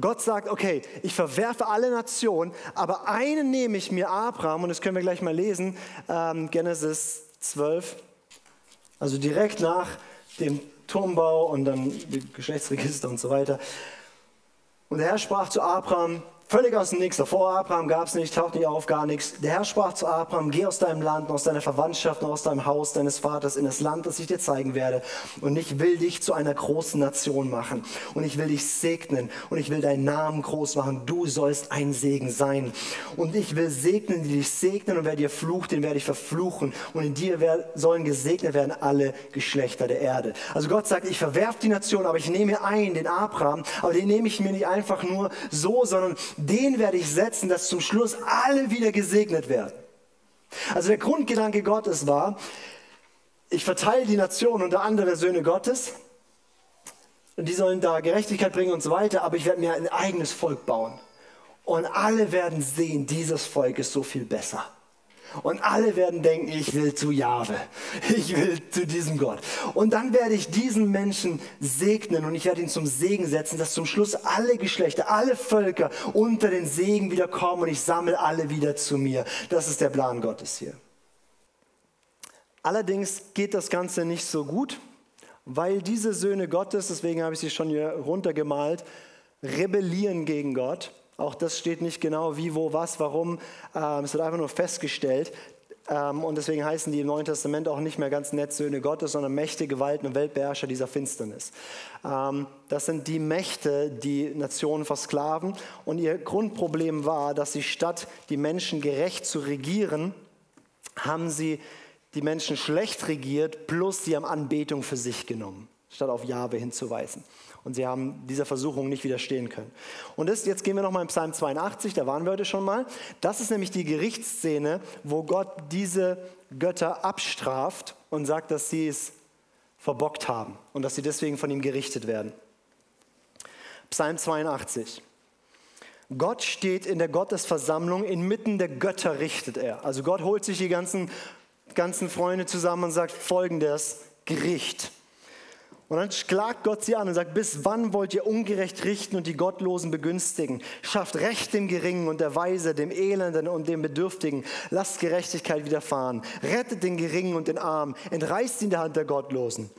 Gott sagt, okay, ich verwerfe alle Nationen, aber einen nehme ich mir, Abraham, und das können wir gleich mal lesen, ähm, Genesis 12, also direkt nach dem Turmbau und dann Geschlechtsregister und so weiter. Und der Herr sprach zu Abraham, Völlig aus dem Nichts. Davor Abraham gab es nicht, taucht nicht auf, gar nichts. Der Herr sprach zu Abraham, geh aus deinem Land, aus deiner Verwandtschaft, aus deinem Haus deines Vaters in das Land, das ich dir zeigen werde. Und ich will dich zu einer großen Nation machen. Und ich will dich segnen. Und ich will deinen Namen groß machen. Du sollst ein Segen sein. Und ich will segnen, die dich segnen. Und wer dir flucht, den werde ich verfluchen. Und in dir sollen gesegnet werden alle Geschlechter der Erde. Also Gott sagt, ich verwerfe die Nation, aber ich nehme ein, den Abraham. Aber den nehme ich mir nicht einfach nur so, sondern den werde ich setzen, dass zum Schluss alle wieder gesegnet werden. Also der Grundgedanke Gottes war, ich verteile die Nation unter andere Söhne Gottes und die sollen da Gerechtigkeit bringen und so weiter, aber ich werde mir ein eigenes Volk bauen. Und alle werden sehen, dieses Volk ist so viel besser. Und alle werden denken, ich will zu Jahwe, ich will zu diesem Gott. Und dann werde ich diesen Menschen segnen und ich werde ihn zum Segen setzen, dass zum Schluss alle Geschlechter, alle Völker unter den Segen wieder kommen und ich sammle alle wieder zu mir. Das ist der Plan Gottes hier. Allerdings geht das Ganze nicht so gut, weil diese Söhne Gottes, deswegen habe ich sie schon hier runtergemalt, rebellieren gegen Gott auch das steht nicht genau, wie, wo, was, warum. Ähm, es wird einfach nur festgestellt. Ähm, und deswegen heißen die im Neuen Testament auch nicht mehr ganz nett Söhne Gottes, sondern Mächte, Gewalten und Weltbeherrscher dieser Finsternis. Ähm, das sind die Mächte, die Nationen versklaven. Und ihr Grundproblem war, dass sie statt die Menschen gerecht zu regieren, haben sie die Menschen schlecht regiert, plus sie haben Anbetung für sich genommen, statt auf Jahwe hinzuweisen. Und sie haben dieser Versuchung nicht widerstehen können. Und das, jetzt gehen wir nochmal in Psalm 82, da waren wir heute schon mal. Das ist nämlich die Gerichtsszene, wo Gott diese Götter abstraft und sagt, dass sie es verbockt haben und dass sie deswegen von ihm gerichtet werden. Psalm 82. Gott steht in der Gottesversammlung, inmitten der Götter richtet er. Also Gott holt sich die ganzen, ganzen Freunde zusammen und sagt folgendes, Gericht. Und dann klagt Gott sie an und sagt, bis wann wollt ihr ungerecht richten und die Gottlosen begünstigen? Schafft Recht dem Geringen und der Weise, dem Elenden und dem Bedürftigen. Lasst Gerechtigkeit widerfahren. Rettet den Geringen und den Armen. Entreißt ihn der Hand der Gottlosen.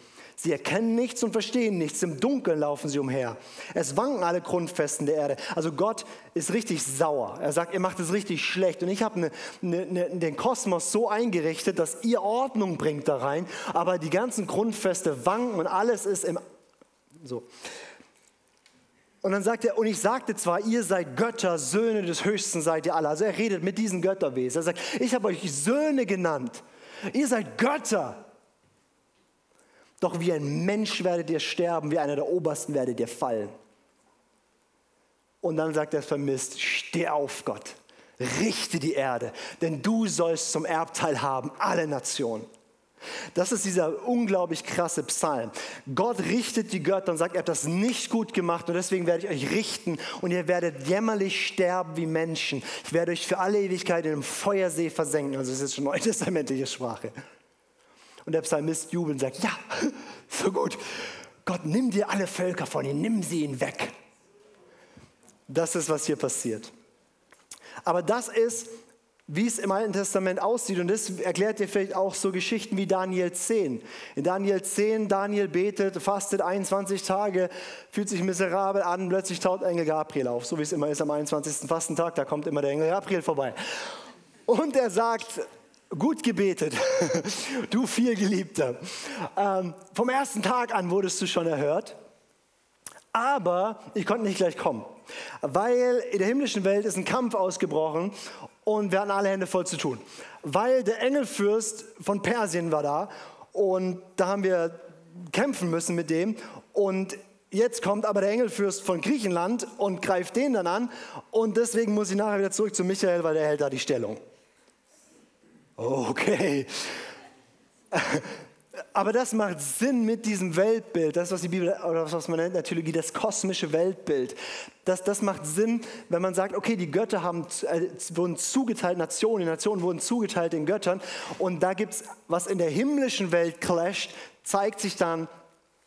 Sie erkennen nichts und verstehen nichts. Im Dunkeln laufen sie umher. Es wanken alle Grundfesten der Erde. Also Gott ist richtig sauer. Er sagt, ihr macht es richtig schlecht. Und ich habe ne, ne, ne, den Kosmos so eingerichtet, dass ihr Ordnung bringt da rein. Aber die ganzen Grundfeste wanken und alles ist im... So. Und dann sagt er, und ich sagte zwar, ihr seid Götter, Söhne des Höchsten seid ihr alle. Also er redet mit diesen Götterwesen. Er sagt, ich habe euch Söhne genannt. Ihr seid Götter. Doch wie ein Mensch werdet ihr sterben, wie einer der Obersten werdet ihr fallen. Und dann sagt der Vermisst, steh auf Gott, richte die Erde, denn du sollst zum Erbteil haben alle Nationen. Das ist dieser unglaublich krasse Psalm. Gott richtet die Götter und sagt, ihr habt das nicht gut gemacht und deswegen werde ich euch richten und ihr werdet jämmerlich sterben wie Menschen. Ich werde euch für alle Ewigkeit in einem Feuersee versenken. Also das ist schon neutestamentliche Sprache. Und der Psalmist jubelt und sagt, ja, [LAUGHS] so gut. Gott, nimm dir alle Völker von ihnen, nimm sie ihnen weg. Das ist, was hier passiert. Aber das ist wie es im Alten Testament aussieht. Und das erklärt dir vielleicht auch so Geschichten wie Daniel 10. In Daniel 10, Daniel betet, fastet 21 Tage, fühlt sich miserabel an, plötzlich taucht Engel Gabriel auf, so wie es immer ist am 21. Fastentag, da kommt immer der Engel Gabriel vorbei. Und er sagt, gut gebetet, [LAUGHS] du vielgeliebter. Ähm, vom ersten Tag an wurdest du schon erhört, aber ich konnte nicht gleich kommen, weil in der himmlischen Welt ist ein Kampf ausgebrochen und wir hatten alle Hände voll zu tun. Weil der Engelfürst von Persien war da und da haben wir kämpfen müssen mit dem und Jetzt kommt aber der Engelfürst von Griechenland und greift den dann an. Und deswegen muss ich nachher wieder zurück zu Michael, weil der hält da die Stellung. Okay. Aber das macht Sinn mit diesem Weltbild, das, was die Bibel, oder was man nennt Theologie, das kosmische Weltbild. Das, das macht Sinn, wenn man sagt, okay, die Götter haben, äh, wurden zugeteilt, Nationen, die Nationen wurden zugeteilt den Göttern. Und da gibt es, was in der himmlischen Welt clasht, zeigt sich dann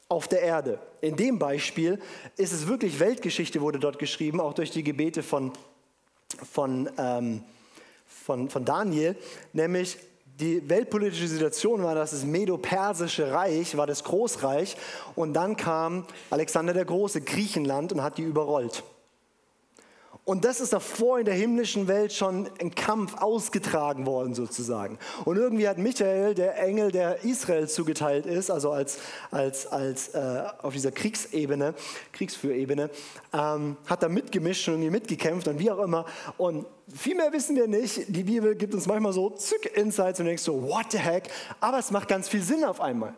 auf der Erde. In dem Beispiel ist es wirklich Weltgeschichte, wurde dort geschrieben, auch durch die Gebete von, von, ähm, von, von Daniel, nämlich die weltpolitische Situation war, dass das Medo-Persische Reich war das Großreich und dann kam Alexander der Große, Griechenland und hat die überrollt. Und das ist davor in der himmlischen Welt schon ein Kampf ausgetragen worden sozusagen. Und irgendwie hat Michael, der Engel, der Israel zugeteilt ist, also als, als, als äh, auf dieser Kriegsebene, Kriegsführebene, ähm, hat da mitgemischt und irgendwie mitgekämpft und wie auch immer. Und viel mehr wissen wir nicht. Die Bibel gibt uns manchmal so zück Insights und denkst so, what the heck? Aber es macht ganz viel Sinn auf einmal.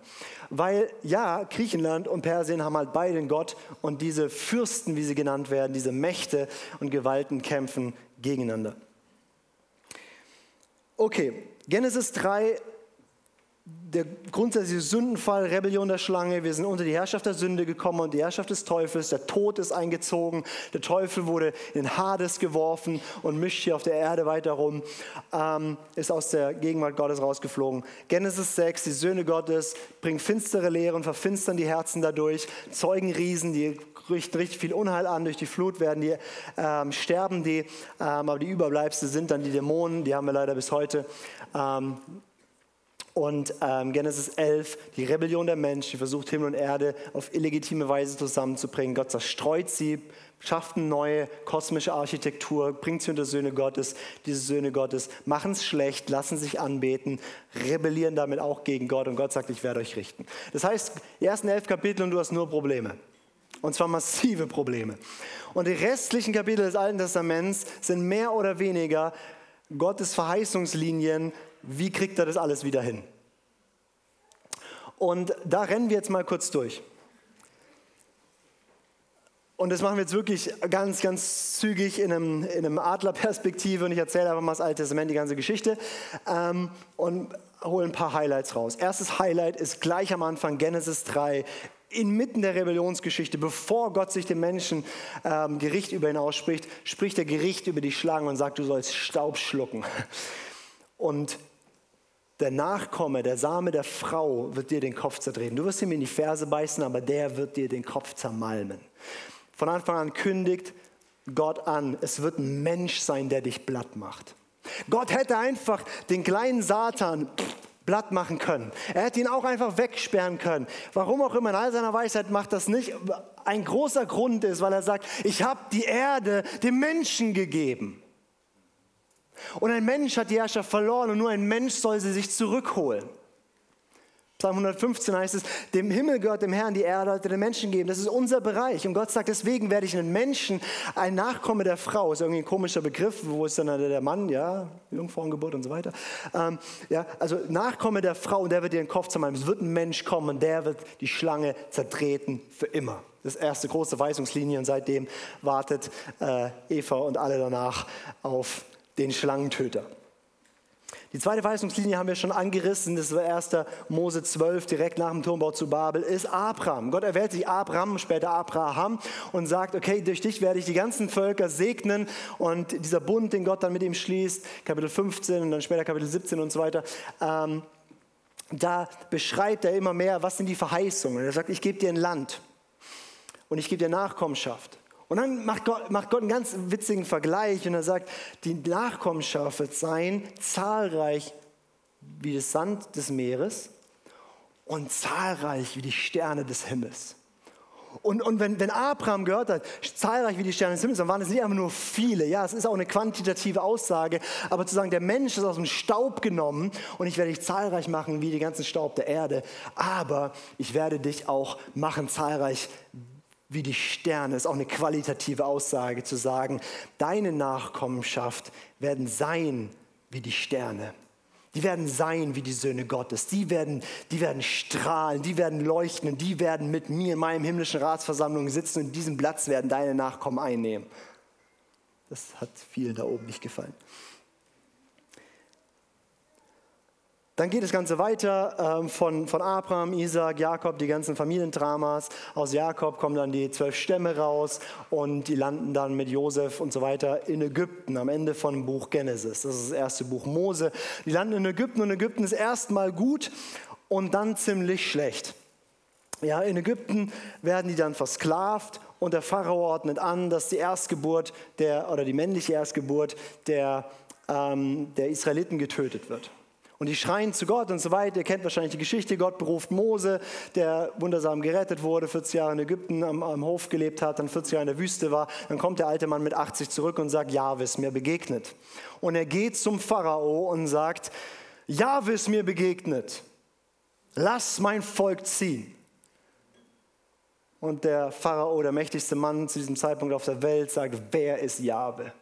Weil ja, Griechenland und Persien haben halt beide einen Gott und diese Fürsten, wie sie genannt werden, diese Mächte und Gewalten kämpfen gegeneinander. Okay, Genesis 3 der grundsätzliche Sündenfall, Rebellion der Schlange, wir sind unter die Herrschaft der Sünde gekommen und die Herrschaft des Teufels, der Tod ist eingezogen, der Teufel wurde in den Hades geworfen und mischt hier auf der Erde weiter rum, ähm, ist aus der Gegenwart Gottes rausgeflogen. Genesis 6, die Söhne Gottes bringen finstere Lehren, verfinstern die Herzen dadurch, zeugen Riesen, die richten richtig viel Unheil an, durch die Flut werden die, ähm, sterben die, ähm, aber die Überbleibsel sind dann die Dämonen, die haben wir leider bis heute. Und ähm, Genesis 11, die Rebellion der Menschen, die versucht Himmel und Erde auf illegitime Weise zusammenzubringen. Gott zerstreut sie, schafft eine neue kosmische Architektur, bringt sie unter Söhne Gottes. Diese Söhne Gottes machen es schlecht, lassen sich anbeten, rebellieren damit auch gegen Gott und Gott sagt, ich werde euch richten. Das heißt, die ersten elf Kapitel und du hast nur Probleme. Und zwar massive Probleme. Und die restlichen Kapitel des Alten Testaments sind mehr oder weniger Gottes Verheißungslinien wie kriegt er das alles wieder hin? Und da rennen wir jetzt mal kurz durch. Und das machen wir jetzt wirklich ganz, ganz zügig in einem, in einem Adlerperspektive und ich erzähle einfach mal das Alte Testament, die ganze Geschichte ähm, und hole ein paar Highlights raus. Erstes Highlight ist gleich am Anfang Genesis 3, inmitten der Rebellionsgeschichte, bevor Gott sich dem Menschen ähm, Gericht über ihn ausspricht, spricht er Gericht über die Schlange und sagt, du sollst Staub schlucken. Und der Nachkomme, der Same der Frau wird dir den Kopf zerdrehen. Du wirst ihm in die Ferse beißen, aber der wird dir den Kopf zermalmen. Von Anfang an kündigt Gott an, es wird ein Mensch sein, der dich blatt macht. Gott hätte einfach den kleinen Satan blatt machen können. Er hätte ihn auch einfach wegsperren können. Warum auch immer, in all seiner Weisheit macht das nicht. Ein großer Grund ist, weil er sagt, ich habe die Erde dem Menschen gegeben. Und ein Mensch hat die Herrschaft verloren und nur ein Mensch soll sie sich zurückholen. Psalm 115 heißt es, dem Himmel gehört dem Herrn, die Erde hat den Menschen geben. Das ist unser Bereich. Und Gott sagt, deswegen werde ich einen Menschen, ein Nachkomme der Frau, ist irgendwie ein komischer Begriff, wo ist dann der Mann, ja, Jungfrauengeburt und so weiter. Ähm, ja, also Nachkomme der Frau und der wird dir den Kopf zermalmen. Es wird ein Mensch kommen und der wird die Schlange zertreten für immer. Das erste große Weisungslinie und seitdem wartet äh, Eva und alle danach auf den Schlangentöter. Die zweite Weisungslinie haben wir schon angerissen, das war 1. Mose 12, direkt nach dem Turmbau zu Babel, ist Abraham. Gott erwählt sich Abraham, später Abraham und sagt, okay, durch dich werde ich die ganzen Völker segnen und dieser Bund, den Gott dann mit ihm schließt, Kapitel 15 und dann später Kapitel 17 und so weiter, ähm, da beschreibt er immer mehr, was sind die Verheißungen. Er sagt, ich gebe dir ein Land und ich gebe dir Nachkommenschaft Und dann macht Gott, macht Gott einen ganz witzigen Vergleich und er sagt, die Nachkommenschaft wird sein, zahlreich wie das Sand des Meeres und zahlreich wie die Sterne des Himmels. Und, und wenn, wenn Abraham gehört hat, zahlreich wie die Sterne des Himmels, dann waren es nicht einfach nur viele. Ja, es ist auch eine quantitative Aussage. Aber zu sagen, der Mensch ist aus dem Staub genommen und ich werde dich zahlreich machen wie den ganzen Staub der Erde. Aber ich werde dich auch machen zahlreich wie die Sterne. Ist auch eine qualitative Aussage zu sagen, deine Nachkommenschaft werden sein wie die Sterne. Die werden sein wie die Söhne Gottes. Die werden, die werden strahlen, die werden leuchten und die werden mit mir in meinem himmlischen Ratsversammlung sitzen und diesen Platz werden deine Nachkommen einnehmen. Das hat vielen da oben nicht gefallen. Dann geht das Ganze weiter ähm, von, von Abraham, Isaac, Jakob, die ganzen Familiendramas. Aus Jakob kommen dann die zwölf Stämme raus und die landen dann mit Josef und so weiter in Ägypten am Ende von Buch Genesis. Das ist das erste Buch Mose. Die landen in Ägypten und Ägypten ist erstmal gut und dann ziemlich schlecht. Ja, in Ägypten werden die dann versklavt und der Pharao ordnet an, dass die Erstgeburt der, oder die männliche Erstgeburt der, ähm, der Israeliten getötet wird. Und die schreien zu Gott und so weiter. Ihr kennt wahrscheinlich die Geschichte. Gott beruft Mose, der wundersam gerettet wurde, 40 Jahre in Ägypten am, am, Hof gelebt hat, dann 40 Jahre in der Wüste war. Dann kommt der alte Mann mit 80 zurück und sagt, Jahwe ist mir begegnet. Und er geht zum Pharao und sagt, Jahwe ist mir begegnet. Lass mein Volk ziehen. Und der Pharao, der mächtigste Mann zu diesem Zeitpunkt auf der Welt, sagt, wer ist Jahwe?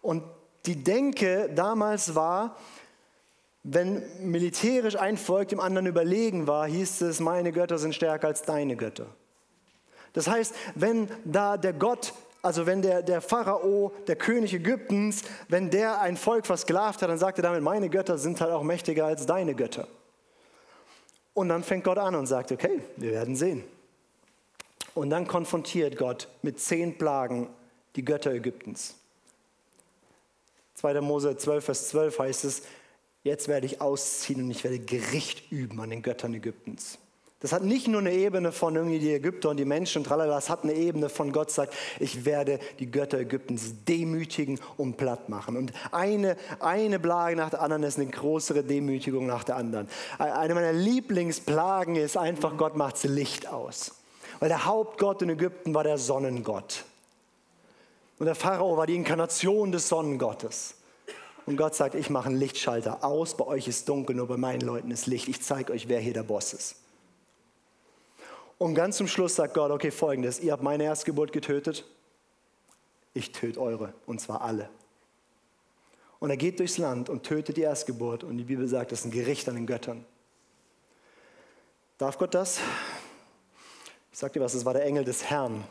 Und die Denke damals war, wenn militärisch ein Volk dem anderen überlegen war, hieß es, meine Götter sind stärker als deine Götter. Das heißt, wenn da der Gott, also wenn der, der Pharao, der König Ägyptens, wenn der ein Volk versklavt hat, dann sagt er damit, meine Götter sind halt auch mächtiger als deine Götter. Und dann fängt Gott an und sagt, okay, wir werden sehen. Und dann konfrontiert Gott mit zehn Plagen die Götter Ägyptens. 2. Mose 12, Vers 12 heißt es, jetzt werde ich ausziehen und ich werde Gericht üben an den Göttern Ägyptens. Das hat nicht nur eine Ebene von irgendwie die Ägypter und die Menschen und tralala, das hat eine Ebene von Gott sagt, ich werde die Götter Ägyptens demütigen und platt machen. Und eine, eine Plage nach der anderen ist eine größere Demütigung nach der anderen. Eine meiner Lieblingsplagen ist einfach, Gott macht Licht aus. Weil der Hauptgott in Ägypten war der Sonnengott. Und der Pharao war die Inkarnation des Sonnengottes. Und Gott sagt, ich mache einen Lichtschalter aus, bei euch ist dunkel, nur bei meinen Leuten ist Licht. Ich zeige euch, wer hier der Boss ist. Und ganz zum Schluss sagt Gott, okay, folgendes, ihr habt meine Erstgeburt getötet, ich töte eure, und zwar alle. Und er geht durchs Land und tötet die Erstgeburt. Und die Bibel sagt, das ist ein Gericht an den Göttern. Darf Gott das? Ich sag dir was, es war der Engel des Herrn,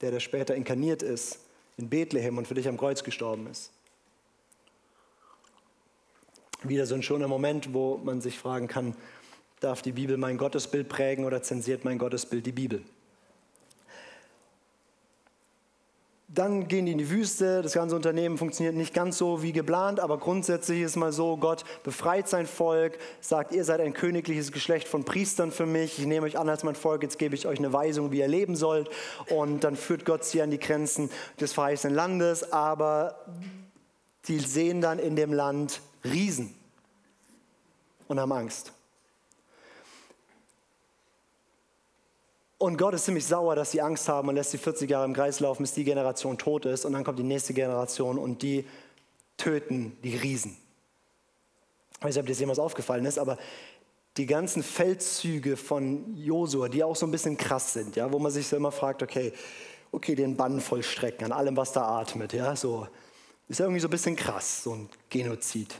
der, der später inkarniert ist in Bethlehem und für dich am Kreuz gestorben ist. Wieder so ein schöner Moment, wo man sich fragen kann, darf die Bibel mein Gottesbild prägen oder zensiert mein Gottesbild die Bibel? Dann gehen die in die Wüste. Das ganze Unternehmen funktioniert nicht ganz so wie geplant, aber grundsätzlich ist mal so, Gott befreit sein Volk, sagt, ihr seid ein königliches Geschlecht von Priestern für mich. Ich nehme euch an als mein Volk, jetzt gebe ich euch eine Weisung, wie ihr leben sollt. Und dann führt Gott sie an die Grenzen des verheißenen Landes, aber die sehen dann in dem Land Riesen und haben Angst. Und Gott ist ziemlich sauer, dass sie Angst haben und lässt sie 40 Jahre im Kreis laufen, bis die Generation tot ist. Und dann kommt die nächste Generation und die töten die Riesen. Ich weiß nicht, ob das jemals aufgefallen ist, aber die ganzen Feldzüge von Josua, die auch so ein bisschen krass sind, ja, wo man sich so immer fragt, okay, okay, den Bann vollstrecken an allem, was da atmet, ja, so ist irgendwie so ein bisschen krass, so ein Genozid.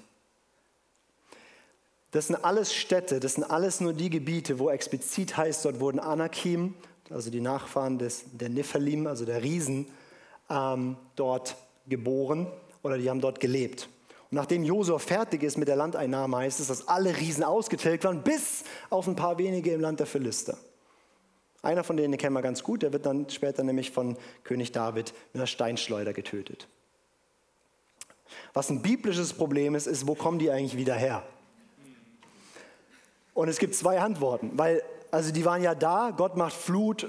Das sind alles Städte, das sind alles nur die Gebiete, wo explizit heißt, dort wurden Anakim, also die Nachfahren des, der Nephilim, also der Riesen, ähm, dort geboren oder die haben dort gelebt. Und nachdem Josua fertig ist mit der Landeinnahme, heißt es, dass alle Riesen ausgetilgt waren, bis auf ein paar wenige im Land der Philister. Einer von denen den kennen wir ganz gut, der wird dann später nämlich von König David mit einer Steinschleuder getötet. Was ein biblisches Problem ist, ist, wo kommen die eigentlich wieder her? Und es gibt zwei Antworten, weil also die waren ja da, Gott macht Flut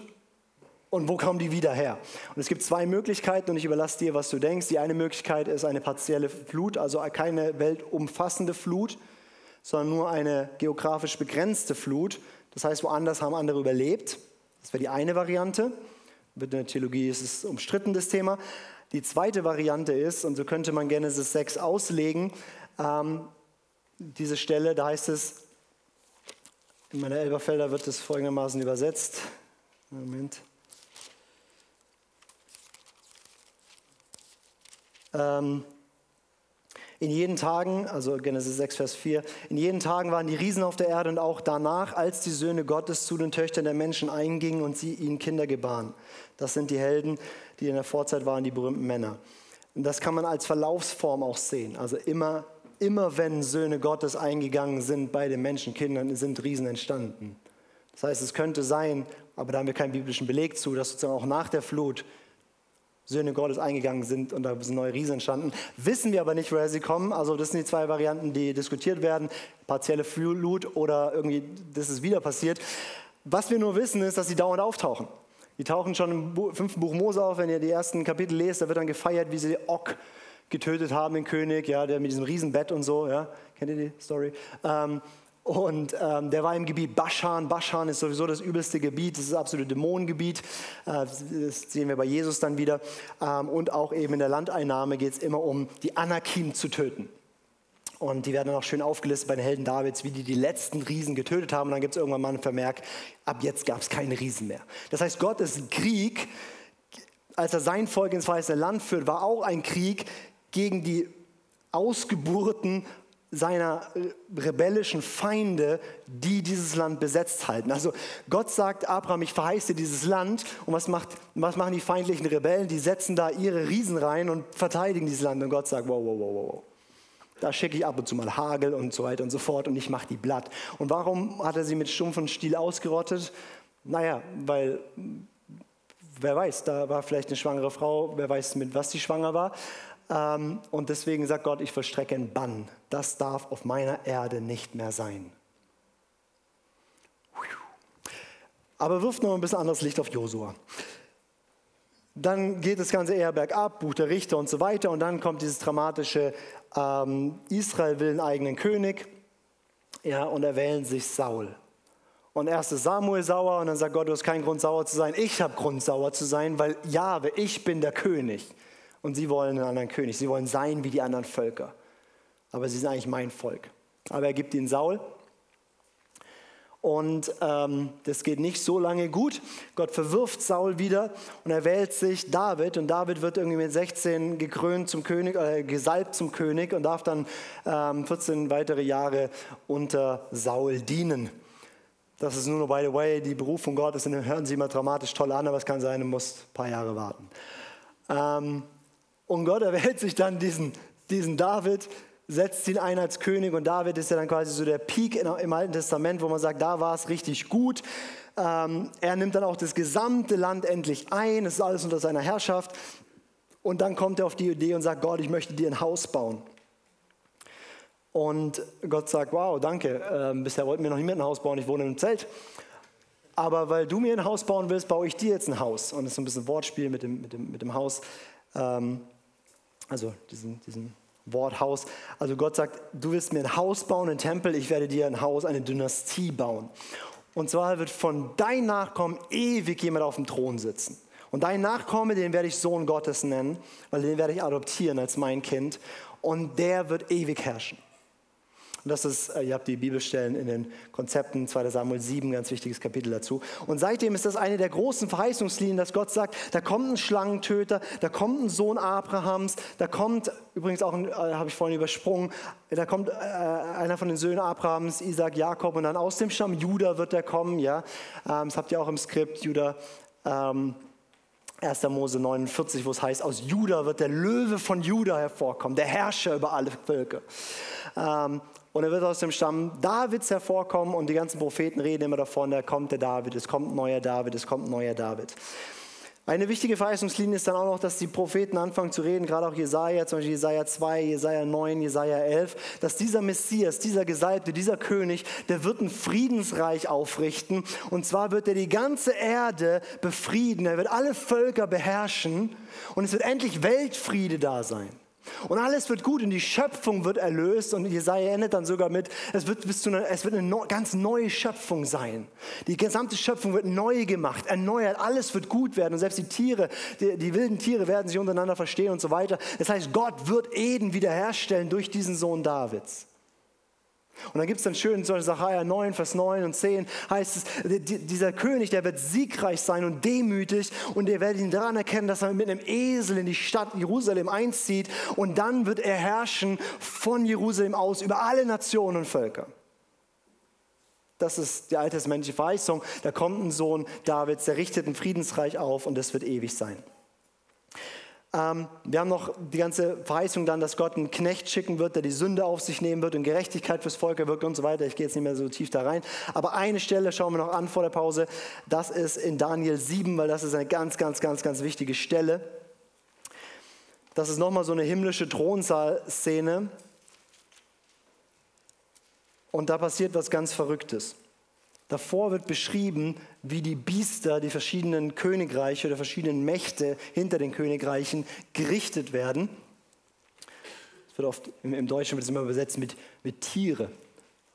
Und wo kommen die wieder her? Und es gibt zwei Möglichkeiten und ich überlasse dir, was du denkst. Die eine Möglichkeit ist eine partielle Flut, also keine weltumfassende Flut, sondern nur eine geografisch begrenzte Flut. Das heißt, woanders haben andere überlebt. Das wäre die eine Variante. In der Theologie ist es umstritten, das Thema. Die zweite Variante ist, und so könnte man Genesis 6 auslegen, ähm, diese Stelle, da heißt es, in meiner Elberfelder wird es folgendermaßen übersetzt. Moment. Ähm, in jeden Tagen, also Genesis 6, Vers 4, in jeden Tagen waren die Riesen auf der Erde und auch danach, als die Söhne Gottes zu den Töchtern der Menschen eingingen und sie ihnen Kinder gebaren. Das sind die Helden, die in der Vorzeit waren, die berühmten Männer. Und das kann man als Verlaufsform auch sehen. Also immer, immer wenn Söhne Gottes eingegangen sind bei den Menschenkindern, sind Riesen entstanden. Das heißt, es könnte sein, aber da haben wir keinen biblischen Beleg zu, dass sozusagen auch nach der Flut Söhne Gottes eingegangen sind und da sind neue Riesen entstanden. Wissen wir aber nicht, woher sie kommen. Also das sind die zwei Varianten, die diskutiert werden. Partielle Flut oder irgendwie, das ist wieder passiert. Was wir nur wissen, ist, dass sie dauernd auftauchen. Die tauchen schon im fünften Buch Mose auf, wenn ihr die ersten Kapitel lest, da wird dann gefeiert, wie sie Ok getötet haben, den König, ja, der mit diesem Riesenbett und so, ja. Kennt ihr die Story? Ähm, und ähm, der war im Gebiet Baschan. Baschan ist sowieso das übelste Gebiet, das ist das absolute Dämonengebiet. Äh, das sehen wir bei Jesus dann wieder. Ähm, und auch eben in der Landeinnahme geht es immer um die Anakim zu töten. Und die werden dann auch schön aufgelistet bei den Helden Davids, wie die die letzten Riesen getötet haben. Und dann gibt es irgendwann mal einen Vermerk, ab jetzt gab es keine Riesen mehr. Das heißt, Gottes Krieg, als er sein Volk ins weiße Land führt, war auch ein Krieg gegen die Ausgeburten seiner rebellischen Feinde, die dieses Land besetzt halten. Also Gott sagt Abraham, ich verheiße dieses Land. Und was, macht, was machen die feindlichen Rebellen? Die setzen da ihre Riesen rein und verteidigen dieses Land. Und Gott sagt, wow, wow, wow, wow. Da schicke ich ab und zu mal Hagel und so weiter und so fort und ich mache die Blatt. Und warum hat er sie mit Stumpf und Stiel ausgerottet? Naja, weil wer weiß, da war vielleicht eine schwangere Frau, wer weiß, mit was sie schwanger war. Ähm, und deswegen sagt Gott, ich vollstrecke einen Bann. Das darf auf meiner Erde nicht mehr sein. Aber wirft noch ein bisschen anderes Licht auf Josua. Dann geht das Ganze eher bergab, Buch der Richter und so weiter. Und dann kommt dieses dramatische, ähm, Israel will einen eigenen König. Ja, und erwählen sich Saul. Und erst ist Samuel sauer und dann sagt Gott, du hast keinen Grund sauer zu sein. Ich habe Grund sauer zu sein, weil Jahwe, ich bin der König und sie wollen einen anderen König. Sie wollen sein wie die anderen Völker. Aber sie sind eigentlich mein Volk. Aber er gibt ihnen Saul. Und ähm, das geht nicht so lange gut. Gott verwirft Saul wieder und er wählt sich David. Und David wird irgendwie mit 16 gekrönt zum König, äh, gesalbt zum König und darf dann ähm, 14 weitere Jahre unter Saul dienen. Das ist nur noch, by the way, die Berufung Gottes. Und hören Sie immer dramatisch toll an, aber es kann sein, du musst ein paar Jahre warten. Ähm, und Gott erwählt sich dann diesen, diesen David, setzt ihn ein als König und David ist ja dann quasi so der Peak im Alten Testament, wo man sagt, da war es richtig gut. Ähm, er nimmt dann auch das gesamte Land endlich ein, es ist alles unter seiner Herrschaft. Und dann kommt er auf die Idee und sagt, Gott, ich möchte dir ein Haus bauen. Und Gott sagt, wow, danke, ähm, bisher wollten wir noch niemand ein Haus bauen, ich wohne in einem Zelt. Aber weil du mir ein Haus bauen willst, baue ich dir jetzt ein Haus. Und das ist so ein bisschen Wortspiel mit dem, mit dem, mit dem Haus. Ähm, also diesen, diesen Worthaus. Also Gott sagt, du willst mir ein Haus bauen, ein Tempel, ich werde dir ein Haus, eine Dynastie bauen. Und zwar wird von dein Nachkommen ewig jemand auf dem Thron sitzen. Und dein Nachkomme, den werde ich Sohn Gottes nennen, weil den werde ich adoptieren als mein Kind. Und der wird ewig herrschen. Und das ist, äh, ihr habt die Bibelstellen in den Konzepten, 2 Samuel 7, ganz wichtiges Kapitel dazu. Und seitdem ist das eine der großen Verheißungslinien, dass Gott sagt, da kommt ein Schlangentöter, da kommt ein Sohn Abrahams, da kommt, übrigens auch, äh, habe ich vorhin übersprungen, da kommt äh, einer von den Söhnen Abrahams, Isaac, Jakob und dann aus dem Stamm Juda wird er kommen, ja. Ähm, das habt ihr auch im Skript, Juda. Ähm, 1. Mose 49, wo es heißt, aus Juda wird der Löwe von Juda hervorkommen, der Herrscher über alle Völker. Ähm, und er wird aus dem Stamm Davids hervorkommen und die ganzen Propheten reden immer davon, da kommt der David, es kommt ein neuer David, es kommt ein neuer David. Eine wichtige Verheißungslinie ist dann auch noch, dass die Propheten anfangen zu reden, gerade auch Jesaja, zum Beispiel Jesaja 2, Jesaja 9, Jesaja 11, dass dieser Messias, dieser Gesalbte, dieser König, der wird ein Friedensreich aufrichten. Und zwar wird er die ganze Erde befrieden, er wird alle Völker beherrschen und es wird endlich Weltfriede da sein. Und alles wird gut und die Schöpfung wird erlöst. Und Jesaja endet dann sogar mit, es wird, bis zu einer, es wird eine no, ganz neue Schöpfung sein. Die gesamte Schöpfung wird neu gemacht, erneuert. Alles wird gut werden. Und selbst die Tiere, die, die wilden Tiere werden sich untereinander verstehen und so weiter. Das heißt, Gott wird Eden wiederherstellen durch diesen Sohn Davids. Und dann gibt es dann schön, zum Beispiel Sacharja 9, Vers 9 und 10, heißt es, dieser König, der wird siegreich sein und demütig und ihr werdet ihn daran erkennen, dass er mit einem Esel in die Stadt Jerusalem einzieht und dann wird er herrschen von Jerusalem aus über alle Nationen und Völker. Das ist die alttestamentliche Verheißung. Da kommt ein Sohn Davids, der richtet ein Friedensreich auf und das wird ewig sein. Ähm, wir haben noch die ganze Verheißung dann, dass Gott einen Knecht schicken wird, der die Sünde auf sich nehmen wird und Gerechtigkeit fürs Volk erwirkt und so weiter. Ich gehe jetzt nicht mehr so tief da rein. Aber eine Stelle schauen wir noch an vor der Pause. Das ist in Daniel 7, weil das ist eine ganz, ganz, ganz, ganz wichtige Stelle. Das ist nochmal so eine himmlische Thronsaal-Szene. Und da passiert was ganz Verrücktes. Davor wird beschrieben, wie die Biester, die verschiedenen Königreiche oder verschiedenen Mächte hinter den Königreichen gerichtet werden. Es wird oft im, Deutschen wird es immer übersetzt mit, mit Tiere.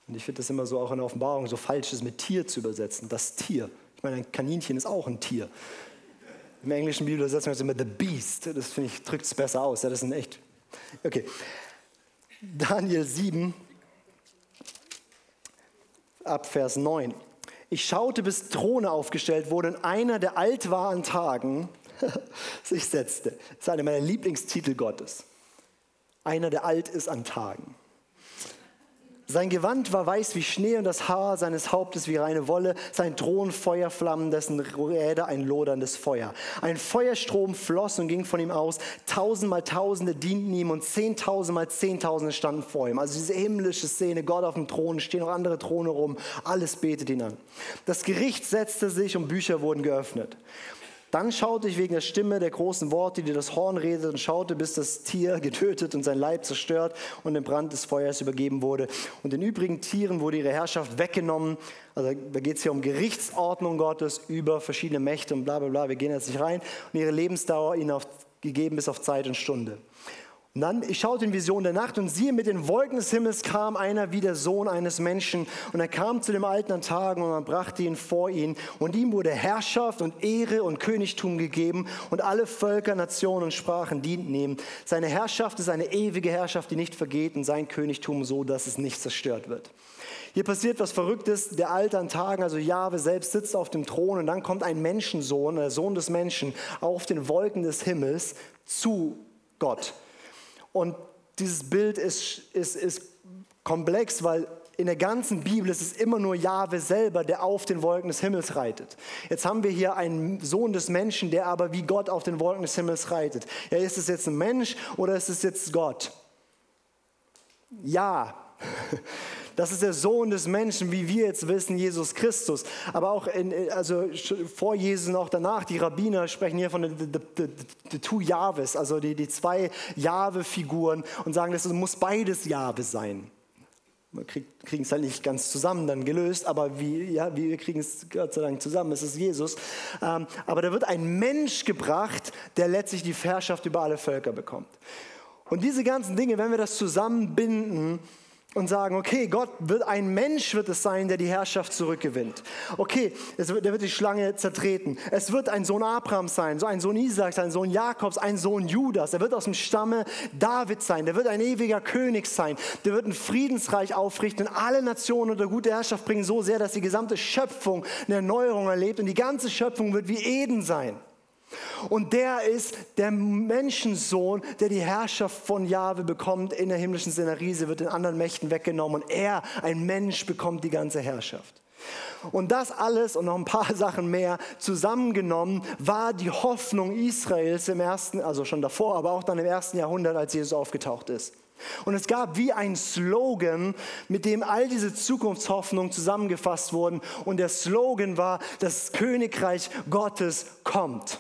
Und ich finde das immer so auch in der Offenbarung so falsch, es mit Tier zu übersetzen. Das Tier. Ich meine, ein Kaninchen ist auch ein Tier. Im englischen Bibel übersetzt man es immer The Beast. Das finde ich, drückt es besser aus. Ja, das ist ein echt. Okay. Daniel 7, ab Vers 9. Ich schaute, bis Throne aufgestellt wurden und einer, der alt war an Tagen, [LAUGHS] sich setzte. Das ist einer meiner Lieblingstitel Gottes. Einer, der alt ist an Tagen. Sein Gewand war weiß wie Schnee und das Haar seines Hauptes wie reine Wolle, sein Thron Feuerflammen, dessen Räder ein loderndes Feuer. Ein Feuerstrom floss und ging von ihm aus, tausendmal Tausende dienten ihm und zehntausendmal Zehntausende standen vor ihm. Also diese himmlische Szene, Gott auf dem Thron, stehen noch andere Throne rum, alles betet ihn an. Das Gericht setzte sich und Bücher wurden geöffnet. Dann schaute ich wegen der Stimme der großen Worte, die das Horn redet, und schaute, bis das Tier [LAUGHS] getötet und sein Leib zerstört und im Brand des Feuers übergeben wurde. Und den übrigen Tieren wurde ihre Herrschaft weggenommen. Also da geht es hier um Gerichtsordnung Gottes über verschiedene Mächte und bla bla bla. Wir gehen jetzt nicht rein. Und ihre Lebensdauer ihnen auf, gegeben bis auf Zeit und Stunde. Und dann, ich schaute in Vision der Nacht und siehe, mit den Wolken des Himmels kam einer wie der Sohn eines Menschen. Und er kam zu dem Alten an Tagen und man brachte ihn vor ihn. Und ihm wurde Herrschaft und Ehre und Königtum gegeben. Und alle Völker, Nationen und Sprachen dienten ihm. Seine Herrschaft ist eine ewige Herrschaft, die nicht vergeht. Und sein Königtum so, dass es nicht zerstört wird. Hier passiert was Verrücktes. Der Alte an Tagen, also Jahwe selbst, sitzt auf dem Thron. Und dann kommt ein Menschensohn, der Sohn des Menschen, auf den Wolken des Himmels zu Gott. Und dieses Bild ist, ist, ist komplex, weil in der ganzen Bibel ist es immer nur Jahwe selber, der auf den Wolken des Himmels reitet. Jetzt haben wir hier einen Sohn des Menschen, der aber wie Gott auf den Wolken des Himmels reitet. Ja, ist es jetzt ein Mensch oder ist es jetzt Gott? Ja. [LAUGHS] Das ist der Sohn des Menschen, wie wir jetzt wissen, Jesus Christus. Aber auch in, also vor Jesus und auch danach, die Rabbiner sprechen hier von den two Jahwes, also die, die zwei Jahwe-Figuren und sagen, das muss beides Jahwe sein. Wir kriegen es halt nicht ganz zusammen dann gelöst, aber wie, ja, wir kriegen es Gott sei Dank zusammen, es ist Jesus. Ähm, aber da wird ein Mensch gebracht, der letztlich die Herrschaft über alle Völker bekommt. Und diese ganzen Dinge, wenn wir das zusammenbinden, und sagen, okay, Gott wird ein Mensch wird es sein, der die Herrschaft zurückgewinnt. Okay, wird, der wird die Schlange zertreten. Es wird ein Sohn Abrahams sein, so ein Sohn Isaaks, ein Sohn Jakobs, ein Sohn Judas. Er wird aus dem Stamme David sein. Der wird ein ewiger König sein. Der wird ein Friedensreich aufrichten und alle Nationen unter gute Herrschaft bringen, so sehr, dass die gesamte Schöpfung eine Erneuerung erlebt und die ganze Schöpfung wird wie Eden sein. Und der ist der Menschensohn, der die Herrschaft von Jahwe bekommt in der himmlischen Szenerie. Sie wird den anderen Mächten weggenommen und er, ein Mensch, bekommt die ganze Herrschaft. Und das alles und noch ein paar [LAUGHS] Sachen mehr zusammengenommen war die Hoffnung Israels im ersten, also schon davor, aber auch dann im ersten Jahrhundert, als Jesus aufgetaucht ist. Und es gab wie ein Slogan, mit dem all diese Zukunftshoffnungen zusammengefasst wurden. Und der Slogan war, das Königreich Gottes kommt.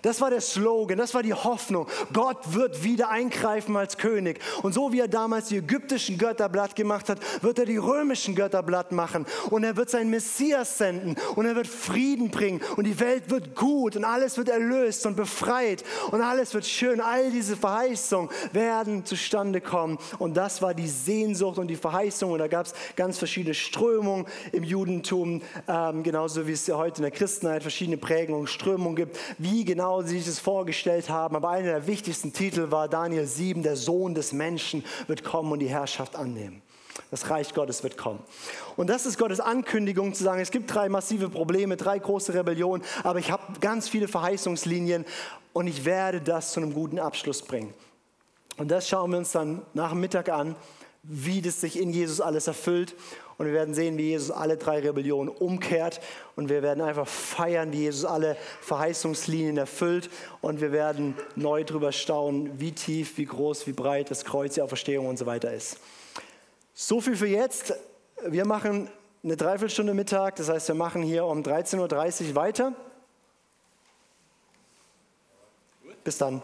Das war der Slogan, das war die Hoffnung. Gott wird wieder eingreifen als König. Und so wie er damals die ägyptischen Götter blatt gemacht hat, wird er die römischen Götter blatt machen. Und er wird seinen Messias senden und er wird Frieden bringen und die Welt wird gut und alles wird erlöst und befreit und alles wird schön. All diese Verheißungen werden zustande kommen. Und das war die Sehnsucht und die Verheißung. Und da gab es ganz verschiedene Strömungen im Judentum, ähm, genauso wie es ja heute in der Christenheit verschiedene Prägungen Strömungen gibt, wie genau sie sich das vorgestellt haben. Aber einer der wichtigsten Titel war Daniel 7, der Sohn des Menschen wird kommen und die Herrschaft annehmen. Das Reich Gottes wird kommen. Und das ist Gottes Ankündigung zu sagen, es gibt drei massive Probleme, drei große Rebellionen, aber ich habe ganz viele Verheißungslinien und ich werde das zu einem guten Abschluss bringen. Und das schauen wir uns dann nach dem Mittag an, wie das sich in Jesus alles erfüllt. Und wir werden sehen, wie Jesus alle drei Rebellionen umkehrt. Und wir werden einfach feiern, wie Jesus alle Verheißungslinien erfüllt. Und wir werden neu darüber staunen, wie tief, wie groß, wie breit das Kreuz, die Auferstehung und so weiter ist. So viel für jetzt. Wir machen eine Dreiviertelstunde Mittag, das heißt, wir machen hier um 13.30 Uhr weiter. Bis dann.